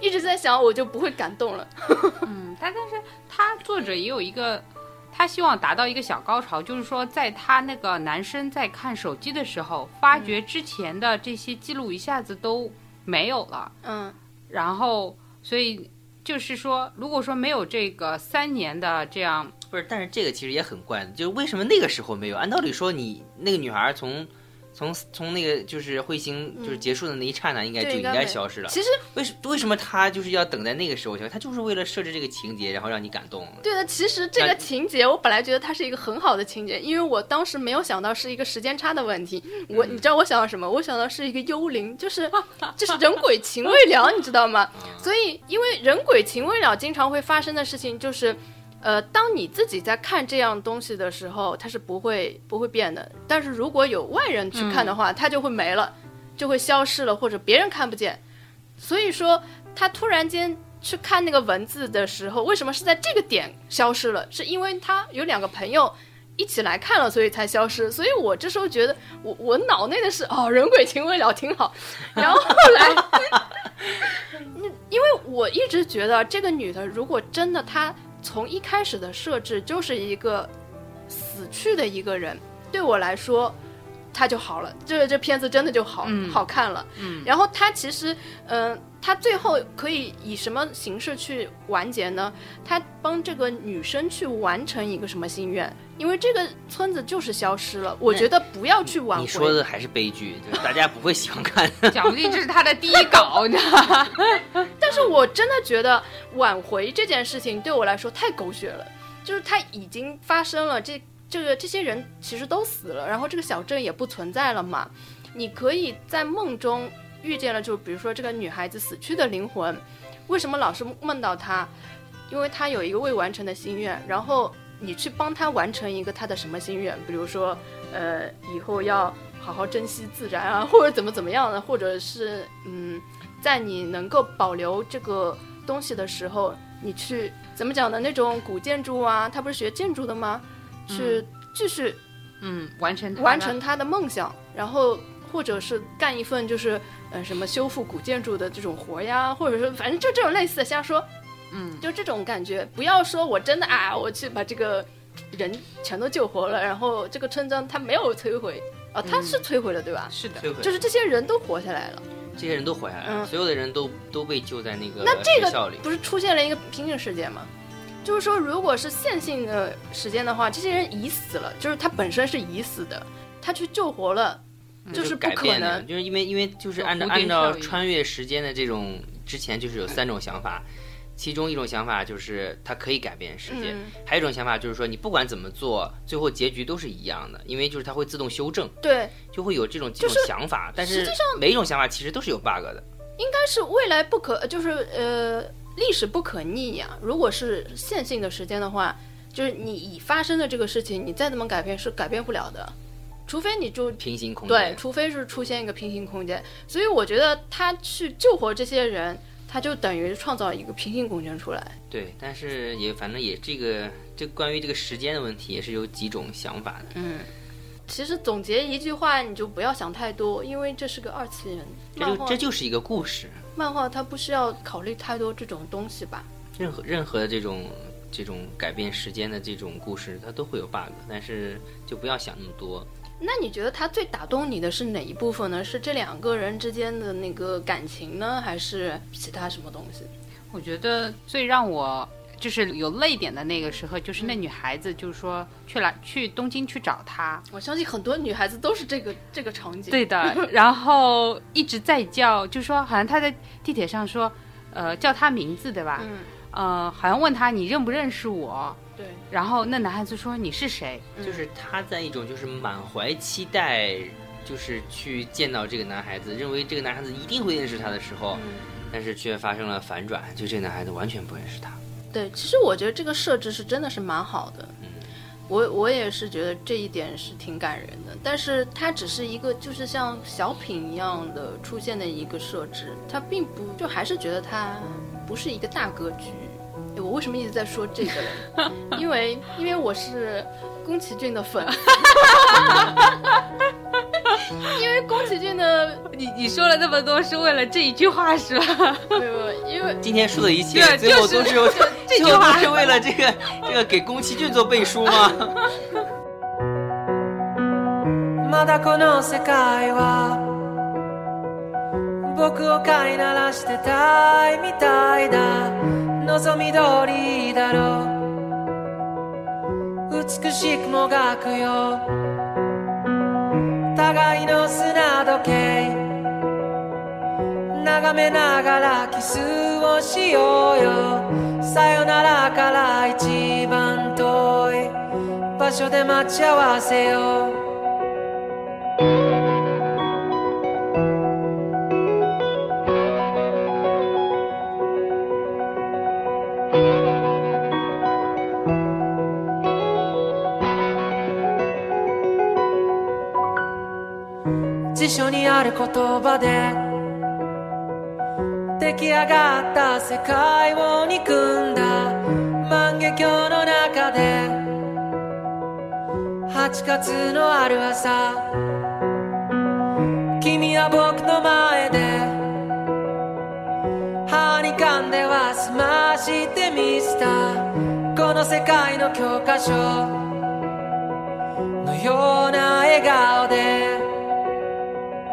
一直在想，我就不会感动了。嗯，但但是他作者也有一个，他希望达到一个小高潮，就是说，在他那个男生在看手机的时候，发觉之前的这些记录一下子都没有了，嗯然后所以就是说，如果说没有这个三年的这样，不是，但是这个其实也很怪，就是为什么那个时候没有？按道理说你，那个女孩从从从那个就是彗星就是结束的那一刹那，应该就应该消失了。其实为什为什么他就是要等在那个时候消失？他就是为了设置这个情节，然后让你感动。对的，其实这个情节我本来觉得它是一个很好的情节，因为我当时没有想到是一个时间差的问题。我你知道我想到什么？我想到是一个幽灵，就是就是人鬼情未了，你知道吗？所以因为人鬼情未了经常会发生的事情就是。呃，当你自己在看这样东西的时候，它是不会不会变的。但是如果有外人去看的话，它就会没了，就会消失了，或者别人看不见。所以说，他突然间去看那个文字的时候，为什么是在这个点消失了？是因为他有两个朋友一起来看了，所以才消失。所以我这时候觉得，我我脑内的是哦，人鬼情未了，挺好。然后后来，那因为我一直觉得这个女的，如果真的她从一开始的设置就是一个死去的一个人，对我来说。他就好了，这这片子真的就好、嗯好看了。嗯，然后他其实，嗯、他最后可以以什么形式去完结呢？他帮这个女生去完成一个什么心愿？因为这个村子就是消失了，我觉得不要去挽回。你说的还是悲剧，就是大家不会喜欢看。讲不定这是他的第一稿，你知道吗？但是我真的觉得挽回这件事情对我来说太狗血了，就是它已经发生了，这这个这些人其实都死了，然后这个小镇也不存在了嘛。你可以在梦中遇见了，就比如说这个女孩子死去的灵魂，为什么老是梦到她？因为她有一个未完成的心愿，然后你去帮她完成一个她的什么心愿，比如说，呃，以后要好好珍惜自然啊，或者怎么怎么样的，或者是嗯，在你能够保留这个东西的时候，你去怎么讲呢？那种古建筑啊，他不是学建筑的吗？去继续嗯，完成完成他的梦想，然后或者是干一份就是呃什么修复古建筑的这种活呀，或者是反正就这种类似的瞎说，嗯，就这种感觉。不要说我真的啊，我去把这个人全都救活了，然后这个村庄它没有摧毁啊，它是摧毁了对吧？是的，摧毁就是这些人都活下来了。这些人都活下来了，嗯所有的人都都被救在那个那这学校里。个不是出现了一个平行世界吗？就是说，如果是线性的时间的话，这些人已死了，就是他本身是已死的，他去救活了，就是改变的，就是因为因为就是按照按照穿越时间的这种之前就是有三种想法，其中一种想法就是它可以改变世界，嗯还有一种想法就是说你不管怎么做，最后结局都是一样的，因为就是它会自动修正，对，就会有这种这种想法，但是实际上每一种想法其实都是有 bug 的。应该是未来不可，就是呃，历史不可逆呀。如果是线性的时间的话，就是你已发生的这个事情，你再怎么改变是改变不了的，除非你就平行空对，间，除非是出现一个平行空间。所以我觉得他去救活这些人，他就等于创造一个平行空间出来。对，但是也反正也这个这关于这个时间的问题也是有几种想法的。嗯，其实总结一句话，你就不要想太多，因为这是个二次元这就。这就是一个故事，漫画它不需要考虑太多这种东西吧？任何任何的这种这种改变时间的这种故事，它都会有 bug，但是就不要想那么多。那你觉得他最打动你的是哪一部分呢？是这两个人之间的那个感情呢，还是其他什么东西？我觉得最让我就是有泪点的那个时候，就是那女孩子就是说去来去东京去找他，我相信很多女孩子都是这个这个场景。对的，然后一直在叫，就说好像他在地铁上说，呃，叫他名字对吧？嗯，呃，好像问他你认不认识我，对，然后那男孩子说你是谁？就是他在一种就是满怀期待，就是去见到这个男孩子，认为这个男孩子一定会认识他的时候，嗯但是却发生了反转，就这个男孩子完全不认识他。对，其实我觉得这个设置是真的是蛮好的。嗯，我我也是觉得这一点是挺感人的，但是它只是一个就是像小品一样的出现的一个设置，它并不就还是觉得它不是一个大格局。诶我为什么一直在说这个呢？因为因为我是宫崎骏的粉，因为宫崎骏的你你说了那么多是为了这一句话是吧？没有，没有因为今天说的一切对最后就是都是有这句最后话都是为了这个这个给宫崎骏做背书吗？まだこの世界は僕を飼いならしてたいみたいだ 望み通りだろう。美しくもがくよ。互いの砂時計。眺めながらキスをしようよ。さよならから一番遠い場所で待ち合わせよう。書にある言葉で出来上がった世界を憎んだ万華鏡の中で8月のある朝君は僕の前で歯に噛んでは済ましてみせたこの世界の教科書のような笑顔で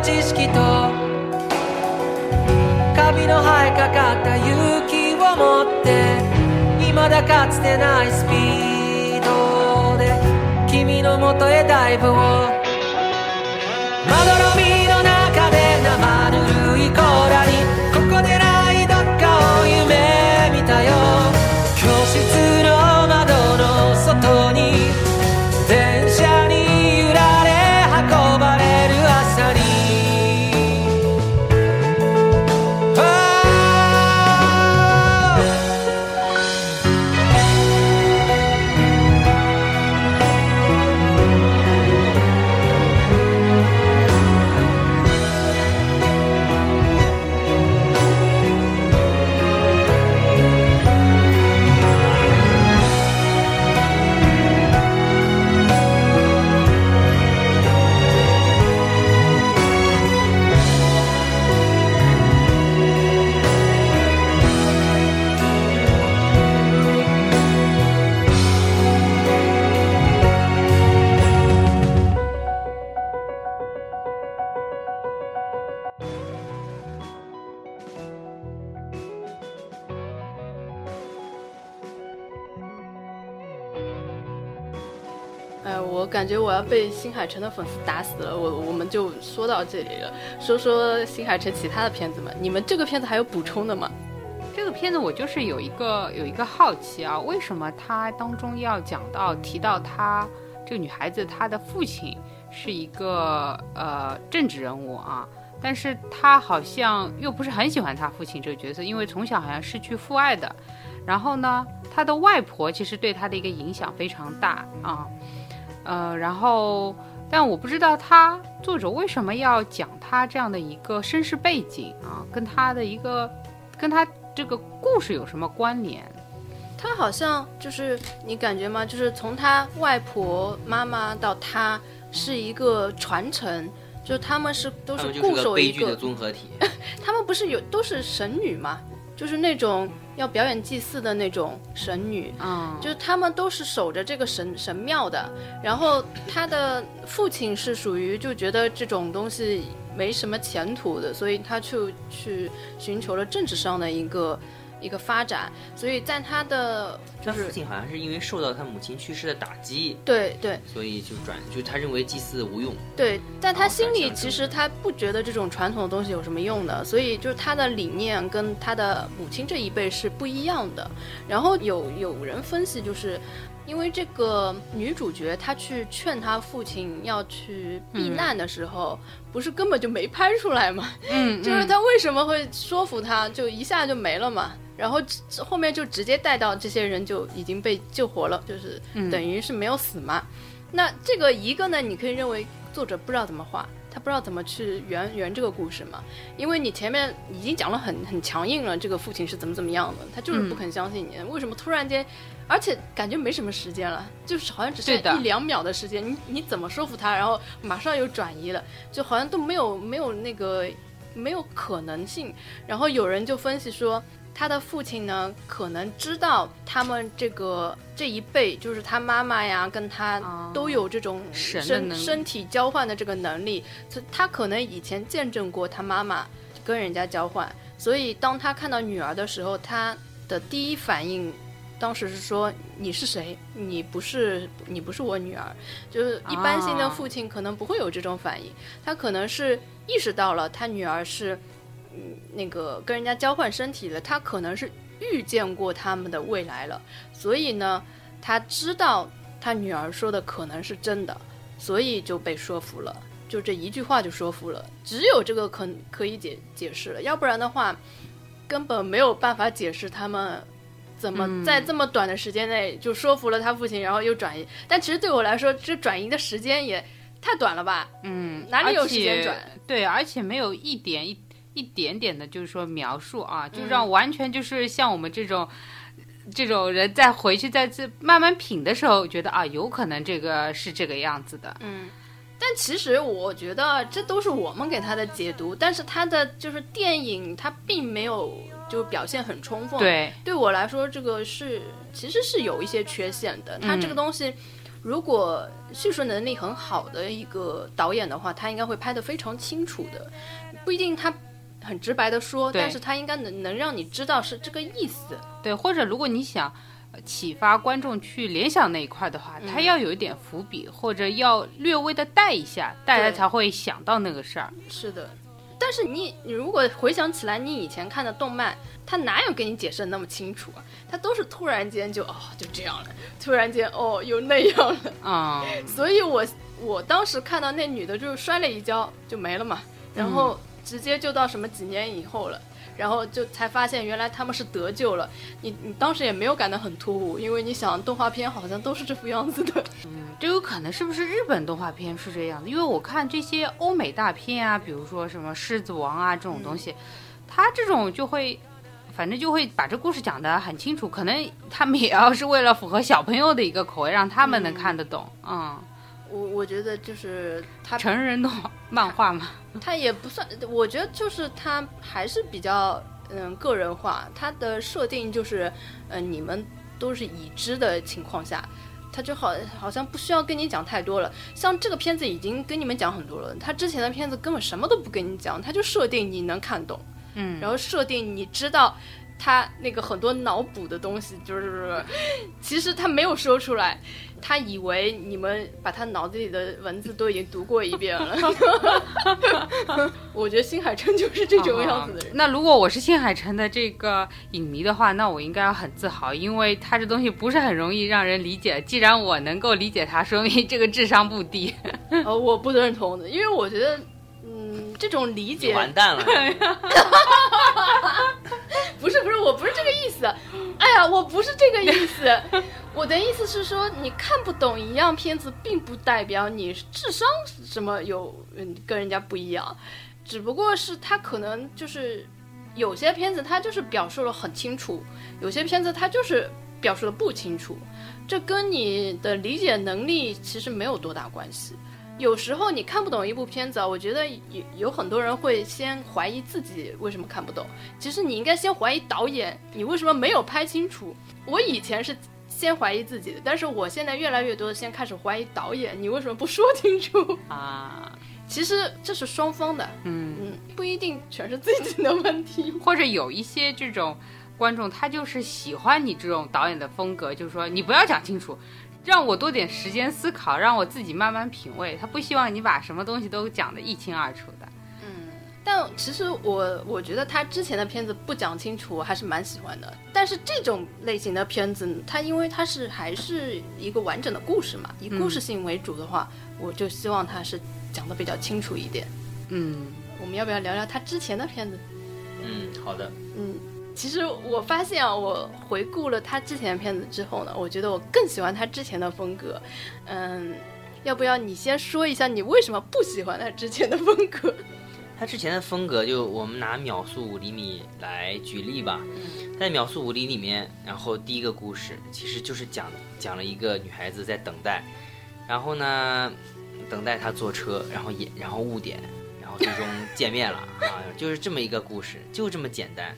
知識とカビの生えかかった勇気を持って未だかつてないスピードで君のもとへダイブを。まどろみ觉得我要被新海诚的粉丝打死了。我我们就说到这里了，说说新海诚其他的片子嘛。你们这个片子还有补充的吗？这个片子我就是有一个有一个好奇啊，为什么他当中要讲到提到她这个女孩子她的父亲是一个呃政治人物啊，但是她好像又不是很喜欢她父亲这个角色，因为从小好像失去父爱的。然后呢，他的外婆其实对他的一个影响非常大啊，呃，然后但我不知道他作者为什么要讲他这样的一个身世背景啊，跟他的一个跟他这个故事有什么关联？他好像就是你感觉吗？就是从他外婆、妈妈到他是一个传承，就是他们是都他们就固是个悲剧的守一个，综合体。他们不是有都是神女嘛？就是那种要表演祭祀的那种神女，嗯，就是他们都是守着这个神神庙的。然后他的父亲是属于就觉得这种东西没什么前途的，所以他就去寻求了政治上的一个一个发展。所以在他的就是他父亲好像是因为受到他母亲去世的打击，对对所以就转，就他认为祭祀无用。对，但他心里其实他不觉得这种传统的东西有什么用的，所以就是他的理念跟他的母亲这一辈是不一样的。然后有有人分析，就是因为这个女主角她去劝她父亲要去避难的时候，不是根本就没拍出来嘛？嗯，就是嗯他为什么会说服他，就一下就没了嘛？然后后面就直接带到这些人就已经被救活了，就是嗯等于是没有死嘛。那这个一个呢，你可以认为作者不知道怎么画，他不知道怎么去圆圆这个故事嘛，因为你前面已经讲了很很强硬了，这个父亲是怎么怎么样的，他就是不肯相信你，为什么突然间，而且感觉没什么时间了，就是好像只剩一两秒的时间，你你怎么说服他，然后马上又转移了，就好像都没有没有那个没有可能性。然后有人就分析说，他的父亲呢，可能知道他们这个这一辈，就是他妈妈呀，跟他哦都有这种身身体交换的这个能力，所以他可能以前见证过他妈妈跟人家交换，所以当他看到女儿的时候，他的第一反应。当时是说你是谁？你不是你不是我女儿，就是一般性的啊父亲可能不会有这种反应，他可能是意识到了他女儿是，嗯，那个跟人家交换身体了，他可能是遇见过他们的未来了，所以呢，他知道他女儿说的可能是真的，所以就被说服了，就这一句话就说服了，只有这个可可以解解释了，要不然的话，根本没有办法解释他们。怎么嗯在这么短的时间内就说服了他父亲，然后又转移？但其实对我来说，这转移的时间也太短了吧？嗯，哪里有时间转？对，而且没有一点一一点点的，就是说描述啊，就嗯让完全就是像我们这种。这种人再回去再次慢慢品的时候，觉得啊，有可能这个是这个样子的。嗯，但其实我觉得这都是我们给他的解读，但是他的就是电影，他并没有就表现很充分。，对，对我来说，这个是其实是有一些缺陷的。他这个东西，如果叙述能力很好的一个导演的话，他应该会拍得非常清楚的，不一定他。很直白的说，但是他应该能能让你知道是这个意思。对，或者如果你想呃启发观众去联想那一块的话，他要有一点伏笔，或者要略微的带一下，大家才会想到那个事儿。是的，但是你你如果回想起来，你以前看的动漫，他哪有给你解释的那么清楚啊？他都是突然间就哦就这样了，突然间哦又那样了。嗯，所以我我当时看到那女的就摔了一跤就没了嘛，然后直接就到什么几年以后了。然后就才发现，原来他们是得救了。你你当时也没有感到很突兀，因为你想动画片好像都是这副样子的。嗯这有可能是不是日本动画片是这样的？因为我看这些欧美大片啊，比如说什么《狮子王》啊这种东西，它这种就会。反正就会把这故事讲得很清楚，可能他们也要是为了符合小朋友的一个口味，让他们能看得懂。嗯，我我觉得就是他成人动画漫画嘛，它也不算，我觉得就是它还是比较嗯个人化，它的设定就是，呃，你们都是已知的情况下，它就好好像不需要跟你讲太多了。像这个片子已经跟你们讲很多了，他之前的片子根本什么都不跟你讲，他就设定你能看懂，嗯，然后设定你知道。他那个很多脑补的东西，就是 其实他没有说出来，他以为你们把他脑子里的文字都已经读过一遍了。我觉得新海诚就是这种样子的人。啊那如果我是新海诚的这个影迷的话，那我应该要很自豪，因为他这东西不是很容易让人理解。既然我能够理解他，说明这个智商不低。呃，我不认同的，因为我觉得，嗯，这种理解，完蛋了，不是不是，我不是这个意思。哎呀，我不是这个意思。我的意思是说，你看不懂一样片子，并不代表你智商什么有嗯跟人家不一样，只不过是他可能就是有些片子他就是表述的很清楚，有些片子他就是表述的不清楚，这跟你的理解能力其实没有多大关系。有时候你看不懂一部片子啊，我觉得有有很多人会先怀疑自己为什么看不懂。其实你应该先怀疑导演，你为什么没有拍清楚？我以前是先怀疑自己的，但是我现在越来越多的先开始怀疑导演，你为什么不说清楚？啊，其实这是双方的，嗯，嗯，不一定全是自己的问题。或者有一些这种观众，他就是喜欢你这种导演的风格，就是说你不要讲清楚，让我多点时间思考，让我自己慢慢品味。他不希望你把什么东西都讲得一清二楚的。嗯但其实我我觉得他之前的片子不讲清楚，我还是蛮喜欢的。但是这种类型的片子，它因为它是还是一个完整的故事嘛，以故事性为主的话，我就希望它是讲得比较清楚一点。嗯，我们要不要聊聊他之前的片子？嗯，好的。嗯，其实我发现啊，我回顾了他之前的片子之后呢，我觉得我更喜欢他之前的风格。嗯，要不要你先说一下你为什么不喜欢他之前的风格？他之前的风格，就我们拿秒速五厘米来举例吧。在秒速五厘米里面，然后第一个故事其实就是讲讲了一个女孩子在等待，然后呢，等待她坐车，然后也然后误点，然后最终见面了啊，就是这么一个故事，就这么简单。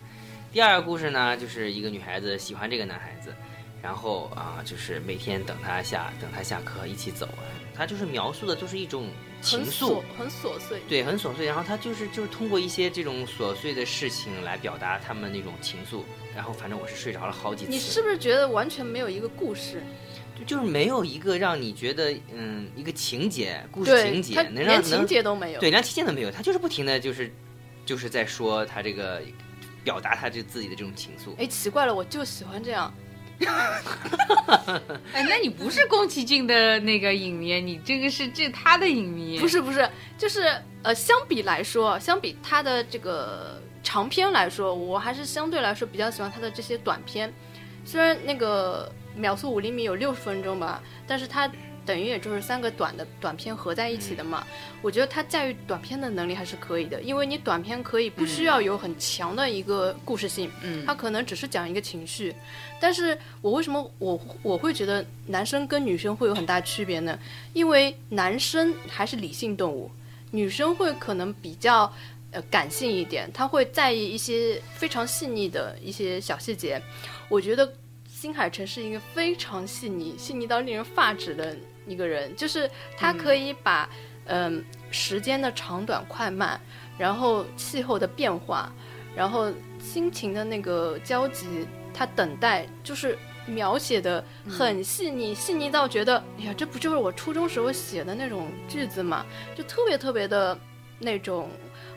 第二个故事呢，就是一个女孩子喜欢这个男孩子，然后啊，就是每天等他下等他下课一起走，他就是描述的都是一种情很愫琐，，很琐碎。对，很琐碎。然后他就是就是通过一些这种琐碎的事情来表达他们那种情愫。然后反正我是睡着了好几次，你是不是觉得完全没有一个故事？就就是没有一个让你觉得嗯一个情节故事情，节能让连情节都没有。对连情节都没有，他就是不停的就是就是在说他这个表达他这自己的这种情愫。哎，奇怪了，我就喜欢这样。哎，那你不是宫崎骏的那个影迷，你这个是这他的影迷，不是不是，就是呃，相比来说，相比他的这个长篇来说，我还是相对来说比较喜欢他的这些短片。虽然那个秒速五厘米有六十分钟吧，但是它等于也就是三个短的短片合在一起的嘛。我觉得他驾驭短片的能力还是可以的，因为你短片可以不需要有很强的一个故事性，嗯它可能只是讲一个情绪。但是我为什么我我会觉得男生跟女生会有很大区别呢？因为男生还是理性动物，女生会可能比较呃感性一点，他会在意一些非常细腻的一些小细节。我觉得新海诚是一个非常细腻、细腻到令人发指的一个人，就是他可以把嗯、时间的长短快慢，然后气候的变化，然后心情的那个交集，他等待就是。描写的很细腻，细腻到觉得，哎呀，这不就是我初中时候写的那种句子嘛？就特别特别的那种，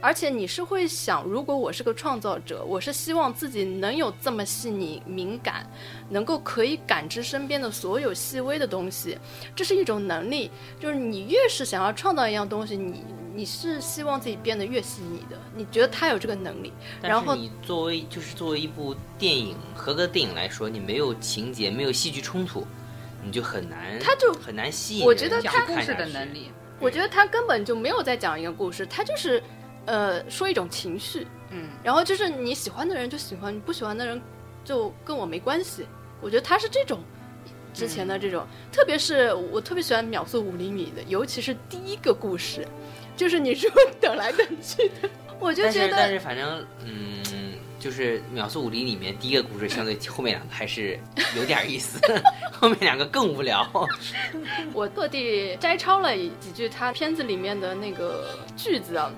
而且你是会想，如果我是个创造者，我是希望自己能有这么细腻、敏感，能够可以感知身边的所有细微的东西，这是一种能力。就是你越是想要创造一样东西，你你是希望自己变得越细腻的。你觉得他有这个能力，然后你作为就是作为一部电影合格电影来说，你没有情节，没有戏剧冲突，你就很难，他就很难吸引我觉得他故事的能力，我觉得他根本就没有在讲一个故事，他就是，呃，说一种情绪，嗯，然后就是你喜欢的人就喜欢，你不喜欢的人就跟我没关系。我觉得他是这种，之前的这种，特别是我特别喜欢秒速五厘米的，尤其是第一个故事，就是你说等来等去的，我就觉但是但是反正嗯，就是秒速五厘里面第一个故事相对后面两个还是有点意思，后面两个更无聊。我特地摘抄了几句他片子里面的那个句子啊，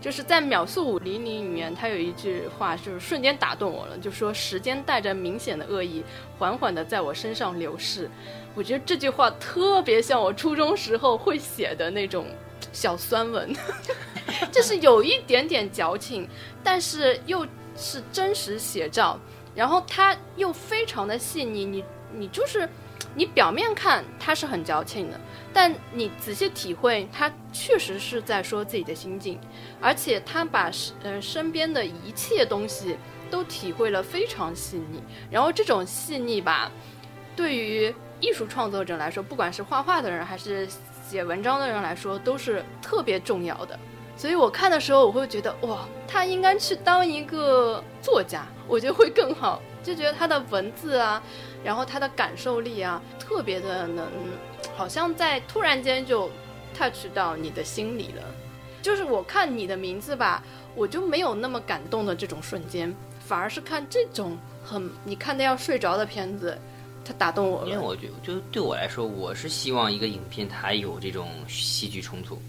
就是在《秒速五厘米》里面，他有一句话就是瞬间打动我了，就说时间带着明显的恶意，缓缓的在我身上流逝。我觉得这句话特别像我初中时候会写的那种小酸文，就是有一点点矫情，但是又是真实写照，然后它又非常的细腻，你你就是。你表面看他是很矫情的，但你仔细体会，他确实是在说自己的心境，而且他把呃身边的一切东西都体会了非常细腻。然后这种细腻吧，对于艺术创作者来说，不管是画画的人还是写文章的人来说，都是特别重要的。所以我看的时候，我会觉得哇，他应该去当一个作家，我觉得会更好。就觉得他的文字啊，然后他的感受力啊，特别的能，好像在突然间就 touch 到你的心里了。就是我看你的名字吧，我就没有那么感动的这种瞬间，反而是看这种很你看的要睡着的片子，它打动我了。因为我觉得就对我来说，我是希望一个影片它有这种戏剧冲突。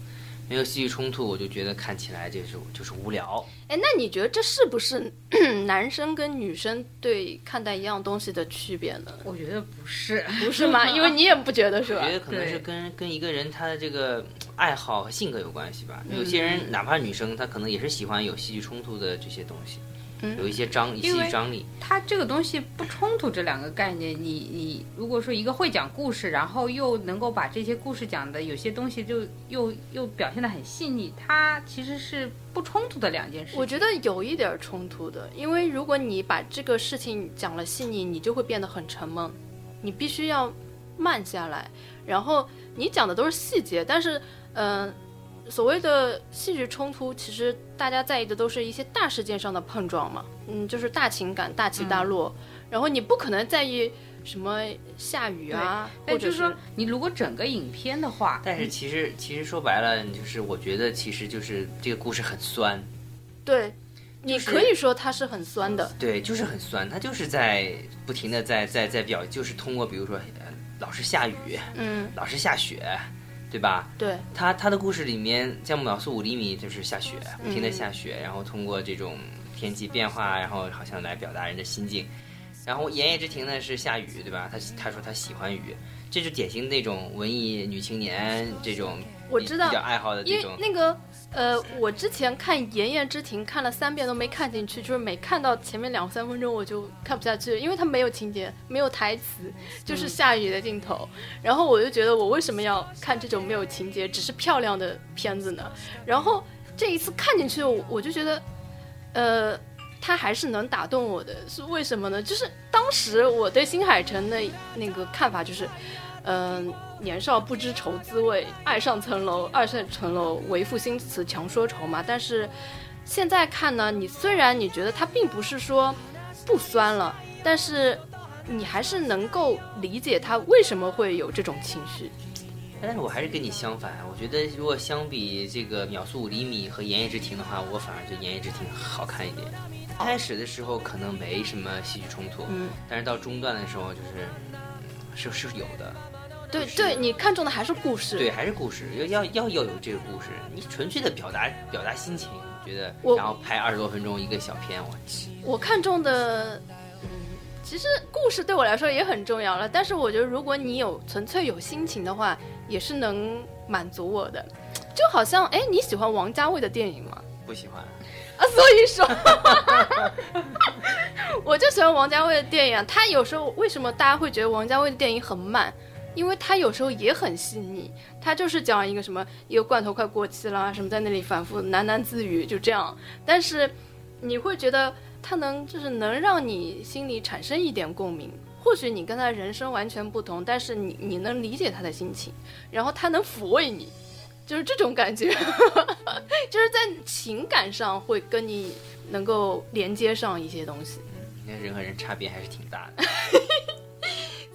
没有戏剧冲突，我就觉得看起来就是就是无聊。哎，那你觉得这是不是 男生跟女生对看待一样东西的区别呢？我觉得不是，不是吗？因为你也不觉得是吧？我觉得可能是跟跟一个人他的这个爱好和性格有关系吧。有些人哪怕女生，她可能也是喜欢有戏剧冲突的这些东西。有一些张一些张力，它这个东西不冲突这两个概念。你你如果说一个会讲故事，然后又能够把这些故事讲的有些东西就又又表现的很细腻，它其实是不冲突的两件事。我觉得有一点冲突的，因为如果你把这个事情讲了细腻，你就会变得很沉闷，你必须要慢下来，然后你讲的都是细节，但是嗯。所谓的戏剧冲突，其实大家在意的都是一些大事件上的碰撞嘛，嗯，就是大情感、大起大落。然后你不可能在意什么下雨啊，或者是说你如果整个影片的话，但是其实其实说白了，就是我觉得其实就是这个故事很酸。对，你可以说它是很酸的。对，就是很酸，它就是在不停的在在在表，就是通过比如说老是下雨，嗯，老是下雪。对吧？对，他他的故事里面，像秒速五厘米就是下雪，不停的下雪，然后通过这种天气变化，然后好像来表达人的心境。然后言叶之庭呢是下雨，对吧？他他说他喜欢雨，这是典型那种文艺女青年这种我知道比较爱好的这种那个。呃，我之前看《炎炎之庭》看了三遍都没看进去，就是每看到前面两三分钟我就看不下去，因为它没有情节，没有台词，就是下雨的镜头。然后我就觉得我为什么要看这种没有情节、只是漂亮的片子呢？然后这一次看进去，我就觉得，呃，它还是能打动我的，是为什么呢？就是当时我对新海诚的那个看法就是。嗯，年少不知愁滋味，爱上层楼，爱上层楼，为赋新词强说愁嘛。但是现在看呢，你虽然你觉得它并不是说不酸了，但是你还是能够理解他为什么会有这种情绪。但是我还是跟你相反，我觉得如果相比这个秒速五厘米和言叶之庭的话，我反而觉得言叶之庭好看一点。开始的时候可能没什么戏剧冲突，嗯，但是到中段的时候就是是是有的。对对，你看中的还是故事，对，还是故事，要要要要有这个故事。你纯粹的表达表达心情，觉得，然后拍二十多分钟一个小片，我我看中的，嗯，其实故事对我来说也很重要了。但是我觉得，如果你有纯粹有心情的话，也是能满足我的。就好像，哎，你喜欢王家卫的电影吗？不喜欢啊，所以说，我就喜欢王家卫的电影。他有时候为什么大家会觉得王家卫的电影很慢？因为他有时候也很细腻，他就是讲一个什么一个罐头快过期了，什么在那里反复喃喃自语，就这样。但是你会觉得他能就是能让你心里产生一点共鸣。或许你跟他人生完全不同，但是你你能理解他的心情，然后他能抚慰你，就是这种感觉，就是在情感上会跟你能够连接上一些东西。嗯，那人和人差别还是挺大的。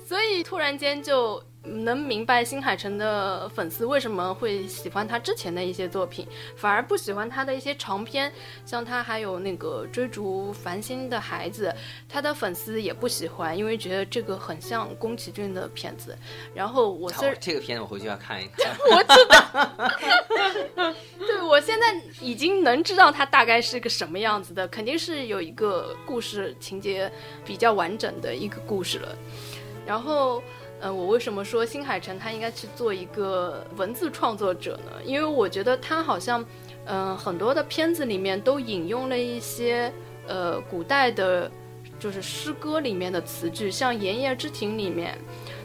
所以突然间就。能明白新海诚的粉丝为什么会喜欢他之前的一些作品，反而不喜欢他的一些长篇，像他还有那个追逐繁星的孩子，他的粉丝也不喜欢，因为觉得这个很像宫崎骏的片子。然后我这这个片子我回去要看一看。我知道，对我现在已经能知道他大概是个什么样子的，肯定是有一个故事情节比较完整的一个故事了。然后。嗯，我为什么说新海诚他应该去做一个文字创作者呢？因为我觉得他好像，嗯，很多的片子里面都引用了一些呃古代的，就是诗歌里面的词句，像《炎夜之庭》里面，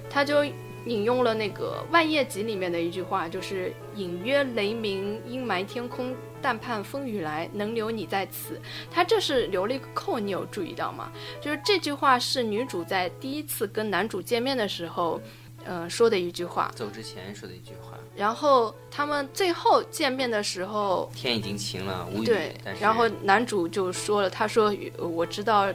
他就引用了那个《万叶集》里面的一句话，就是“隐约雷鸣，阴霾天空，但盼风雨来，能留你在此。”他这是留了一个扣，你有注意到吗？就是这句话是女主在第一次跟男主见面的时候，嗯、说的一句话。走之前说的一句话，然后他们最后见面的时候，天已经晴了，无雨，对然后男主就说了，他说呃我知道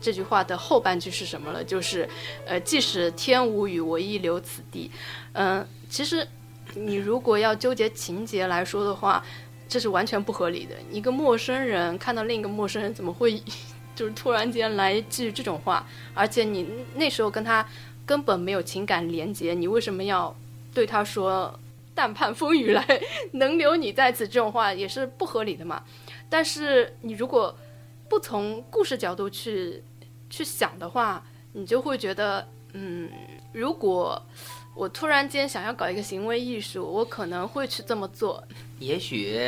这句话的后半句是什么了，就是呃，即使天无雨，我亦留此地。嗯、其实你如果要纠结情节来说的话，这是完全不合理的。一个陌生人看到另一个陌生人，怎么会 就是突然间来一句这种话？而且你那时候跟他根本没有情感连接，你为什么要对他说“但盼风雨来，能留你在此”这种话也是不合理的嘛？但是你如果不从故事角度去去想的话，你就会觉得，嗯，如果我突然间想要搞一个行为艺术，我可能会去这么做。也许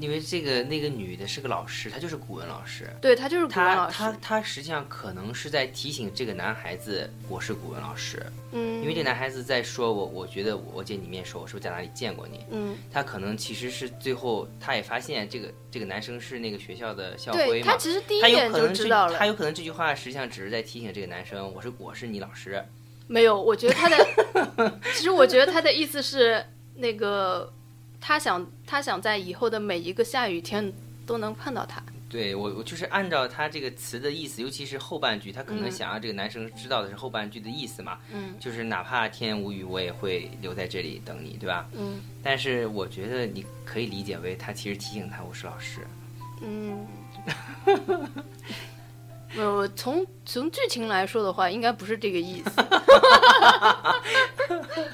因为这个那个女的是个老师，她就是古文老师，对她就是古文老师，她她她实际上可能是在提醒这个男孩子，我是古文老师，嗯，因为这男孩子在说我，我觉得我见你面熟，我是不是在哪里见过你？嗯，他可能其实是最后他也发现这个这个男生是那个学校的校对徽嘛。他，其实第一他有眼可能这就知道了他。有可能这句话实际上只是在提醒这个男生，我是我是你老师，没有，我觉得他的，其实我觉得他的意思是那个，他想他想在以后的每一个下雨天都能碰到他。对我，我就是按照他这个词的意思，尤其是后半句，他可能嗯想要这个男生知道的是后半句的意思嘛，嗯就是哪怕天无雨，我也会留在这里等你，对吧？嗯但是我觉得你可以理解为他其实提醒他我是老师，嗯。呃，从从剧情来说的话，应该不是这个意思，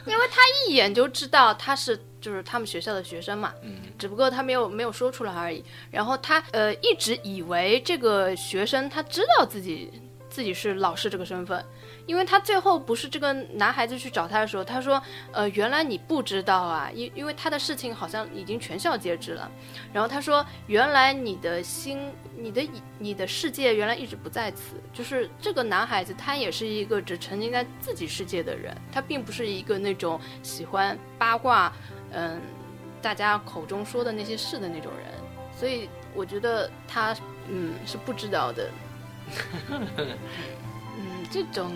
因为他一眼就知道他是就是他们学校的学生嘛，嗯，只不过他没有没有说出来而已。然后他呃一直以为这个学生他知道自己自己是老师这个身份，因为他最后不是这个男孩子去找他的时候，他说呃原来你不知道啊，因因为他的事情好像已经全校皆知了。然后他说原来你的心你的你的世界原来一直不在此，就是这个男孩子他也是一个只沉浸在自己世界的人，他并不是一个那种喜欢八卦。嗯，大家口中说的那些事的那种人，所以我觉得他嗯是不知道的。这种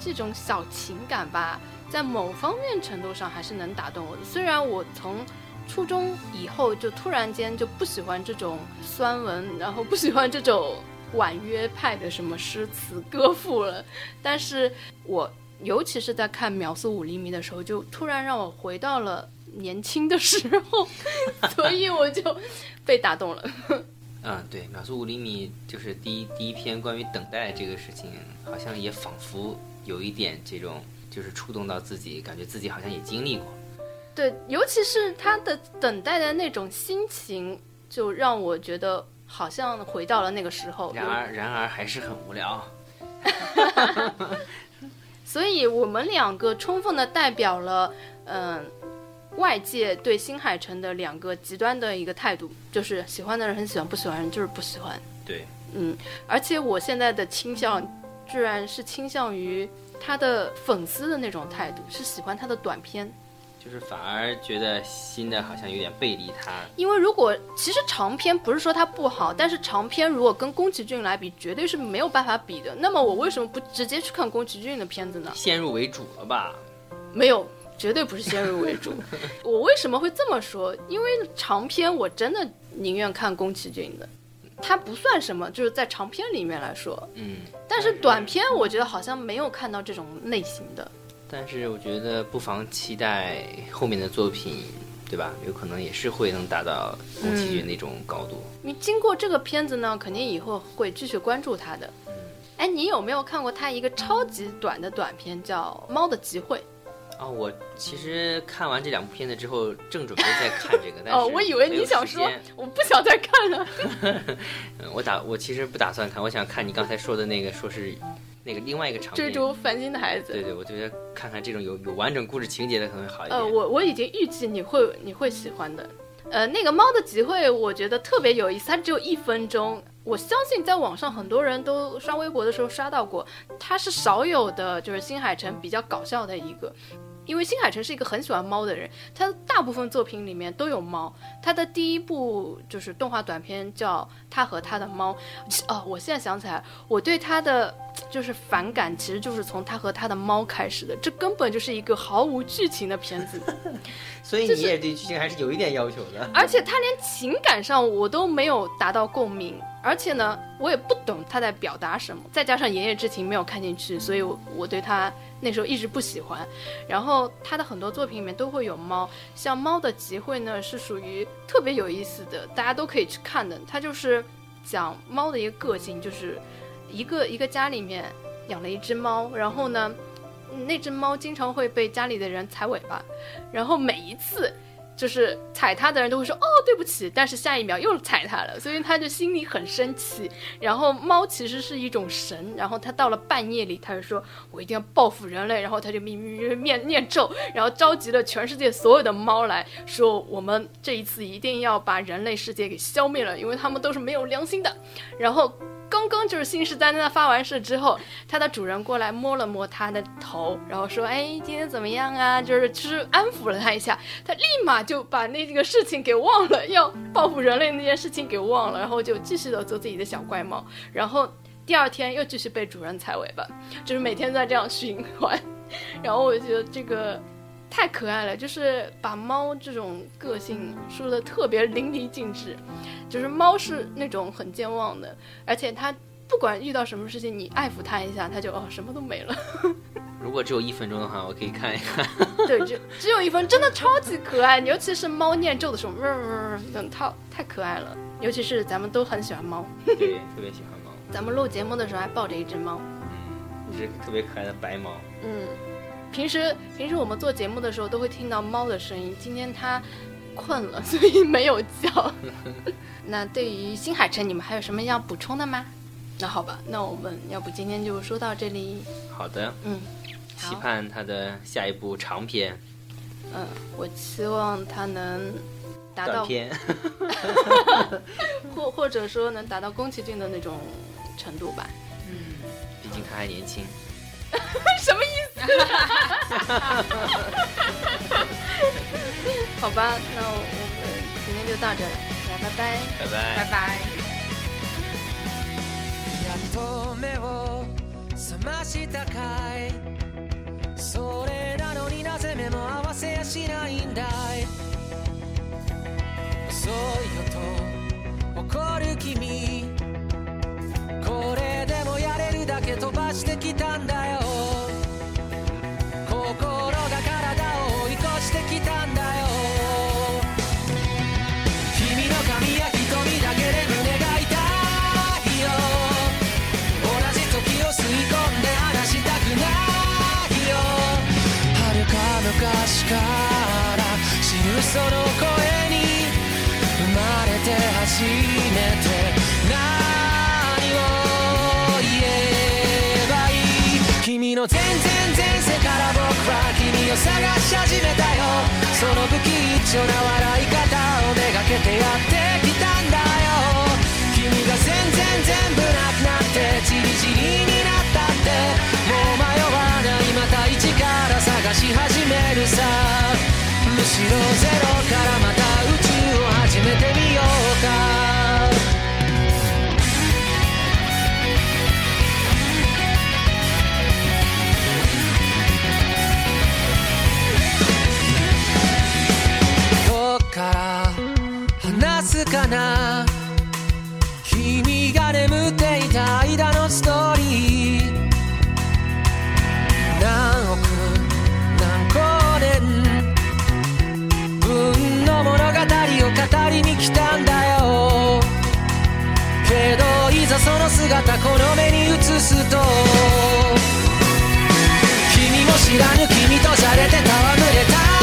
这种小情感吧，在某方面程度上还是能打动我的。虽然我从初中以后就突然间就不喜欢这种酸文，然后不喜欢这种婉约派的什么诗词歌赋了，但是我尤其是在看《秒速五厘米》的时候，就突然让我回到了年轻的时候，所以我就被打动了。嗯，对，秒速五厘米就是第一第一篇关于等待这个事情，好像也仿佛有一点这种，就是触动到自己，感觉自己好像也经历过。对，尤其是他的等待的那种心情，就让我觉得好像回到了那个时候。然而，然而还是很无聊。所以我们两个充分的代表了，嗯、外界对新海诚的两个极端的一个态度，就是喜欢的人很喜欢，不喜欢的人就是不喜欢。对，嗯，而且我现在的倾向，居然是倾向于他的粉丝的那种态度，是喜欢他的短片。就是反而觉得新的好像有点背离他。因为如果其实长篇不是说它不好，但是长篇如果跟宫崎骏来比，绝对是没有办法比的。那么我为什么不直接去看宫崎骏的片子呢？先入为主了吧？没有，绝对不是先入为主。我为什么会这么说？因为长篇我真的宁愿看宫崎骏的，它不算什么，就是在长篇里面来说。嗯，但是短片我觉得好像没有看到这种类型的。但是我觉得不妨期待后面的作品，对吧？有可能也是会能达到宫崎骏那种高度。你经过这个片子呢，肯定以后会继续关注他的。哎，你有没有看过他一个超级短的短片，叫《猫的集会》？啊、我其实看完这两部片子之后，正准备再看这个，但是哦，我以为你想说我不想再看了。嗯，我打我其实不打算看，我想看你刚才说的那个，说是那个另外一个场追。逐繁星的孩子。对对，我觉得看看这种有有完整故事情节的可能会好一点。呃，我我已经预计你会你会喜欢的。呃，那个猫的集会，我觉得特别有意思，它只有一分钟。我相信在网上很多人都刷微博的时候刷到过，它是少有的，就是新海诚比较搞笑的一个。因为新海诚是一个很喜欢猫的人，他大部分作品里面都有猫。他的第一部就是动画短片叫《他和他的猫》，哦，我现在想起来，我对他的就是反感，其实就是从他和他的猫开始的。这根本就是一个毫无剧情的片子。所以你也对剧情还是有一点要求的。而且他连情感上我都没有达到共鸣，而且呢，我也不懂他在表达什么。再加上《言叶之情》没有看进去，所以我我对他。那时候一直不喜欢，然后他的很多作品里面都会有猫，像《猫的集会》呢是属于特别有意思的，大家都可以去看的。它就是讲猫的一个个性，就是一个一个家里面养了一只猫，然后呢，那只猫经常会被家里的人踩尾巴，然后每一次。就是踩他的人都会说哦对不起，但是下一秒又踩他了，所以他就心里很生气。然后猫其实是一种神，然后他到了半夜里，他就说我一定要报复人类，然后他就咪咪咪念念咒，然后召集了全世界所有的猫来说，我们这一次一定要把人类世界给消灭了，因为他们都是没有良心的。然后。刚刚就是信誓旦旦的发完誓之后，它的主人过来摸了摸它的头，然后说：“哎，今天怎么样啊？”就是就是安抚了它一下，它立马就把那个事情给忘了，要报复人类那件事情给忘了，然后就继续的做自己的小怪猫。然后第二天又继续被主人踩尾巴，就是每天在这样循环。然后我觉得这个。太可爱了，就是把猫这种个性说的特别淋漓尽致。就是猫是那种很健忘的，而且它不管遇到什么事情，你爱抚它一下，它就哦什么都没了。如果只有一分钟的话，我可以看一看。对，只只有一分，真的超级可爱。尤其是猫念咒的时候，嗯，套太可爱了。尤其是咱们都很喜欢猫，对，特别喜欢猫。咱们录节目的时候还抱着一只猫，嗯，一只特别可爱的白猫，嗯。平时平时我们做节目的时候都会听到猫的声音，今天它困了，所以没有叫。那对于新海诚，你们还有什么要补充的吗？那好吧，那我们要不今天就说到这里。好的，嗯，期盼他的下一部长片。嗯，我期望他能达到片，或或者说能达到宫崎骏的那种程度吧。嗯，毕竟他还年轻。什么意思？好吧，那我们今天就到这了，来，拜拜，拜拜，拜拜。だけ飛ばしてきたんだよ。心が体を追い越してきたんだよ。君の髪や瞳だけで胸が痛いよ。同じ時を吸い込んで話したくないよ。遥か昔から知るその声に生まれて初めて。の全然前世から僕は君を探し始めたよ。その不吉祥な笑い方をめがけてやってきたんだよ。君が全然全部なくなってチリチリになったって。もう迷わないまた一から探し始めるさ。むしろゼロからまた宇宙を始めてみようか。すかな。君が眠っていた間のストーリー。何億何光年。分の物語を語りに来たんだよ。けどいざその姿この目に映すと。君も知らぬ君とじゃれて戯れた。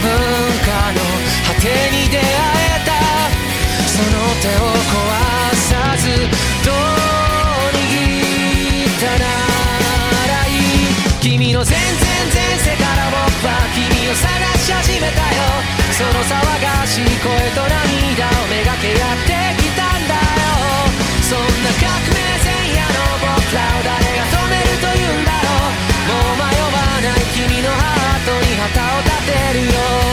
文化の果てに出会えたその手を壊さずどう握ったならいい君の全然前世から僕はたよ。その騒がしい声と涙をめがけやってき misterio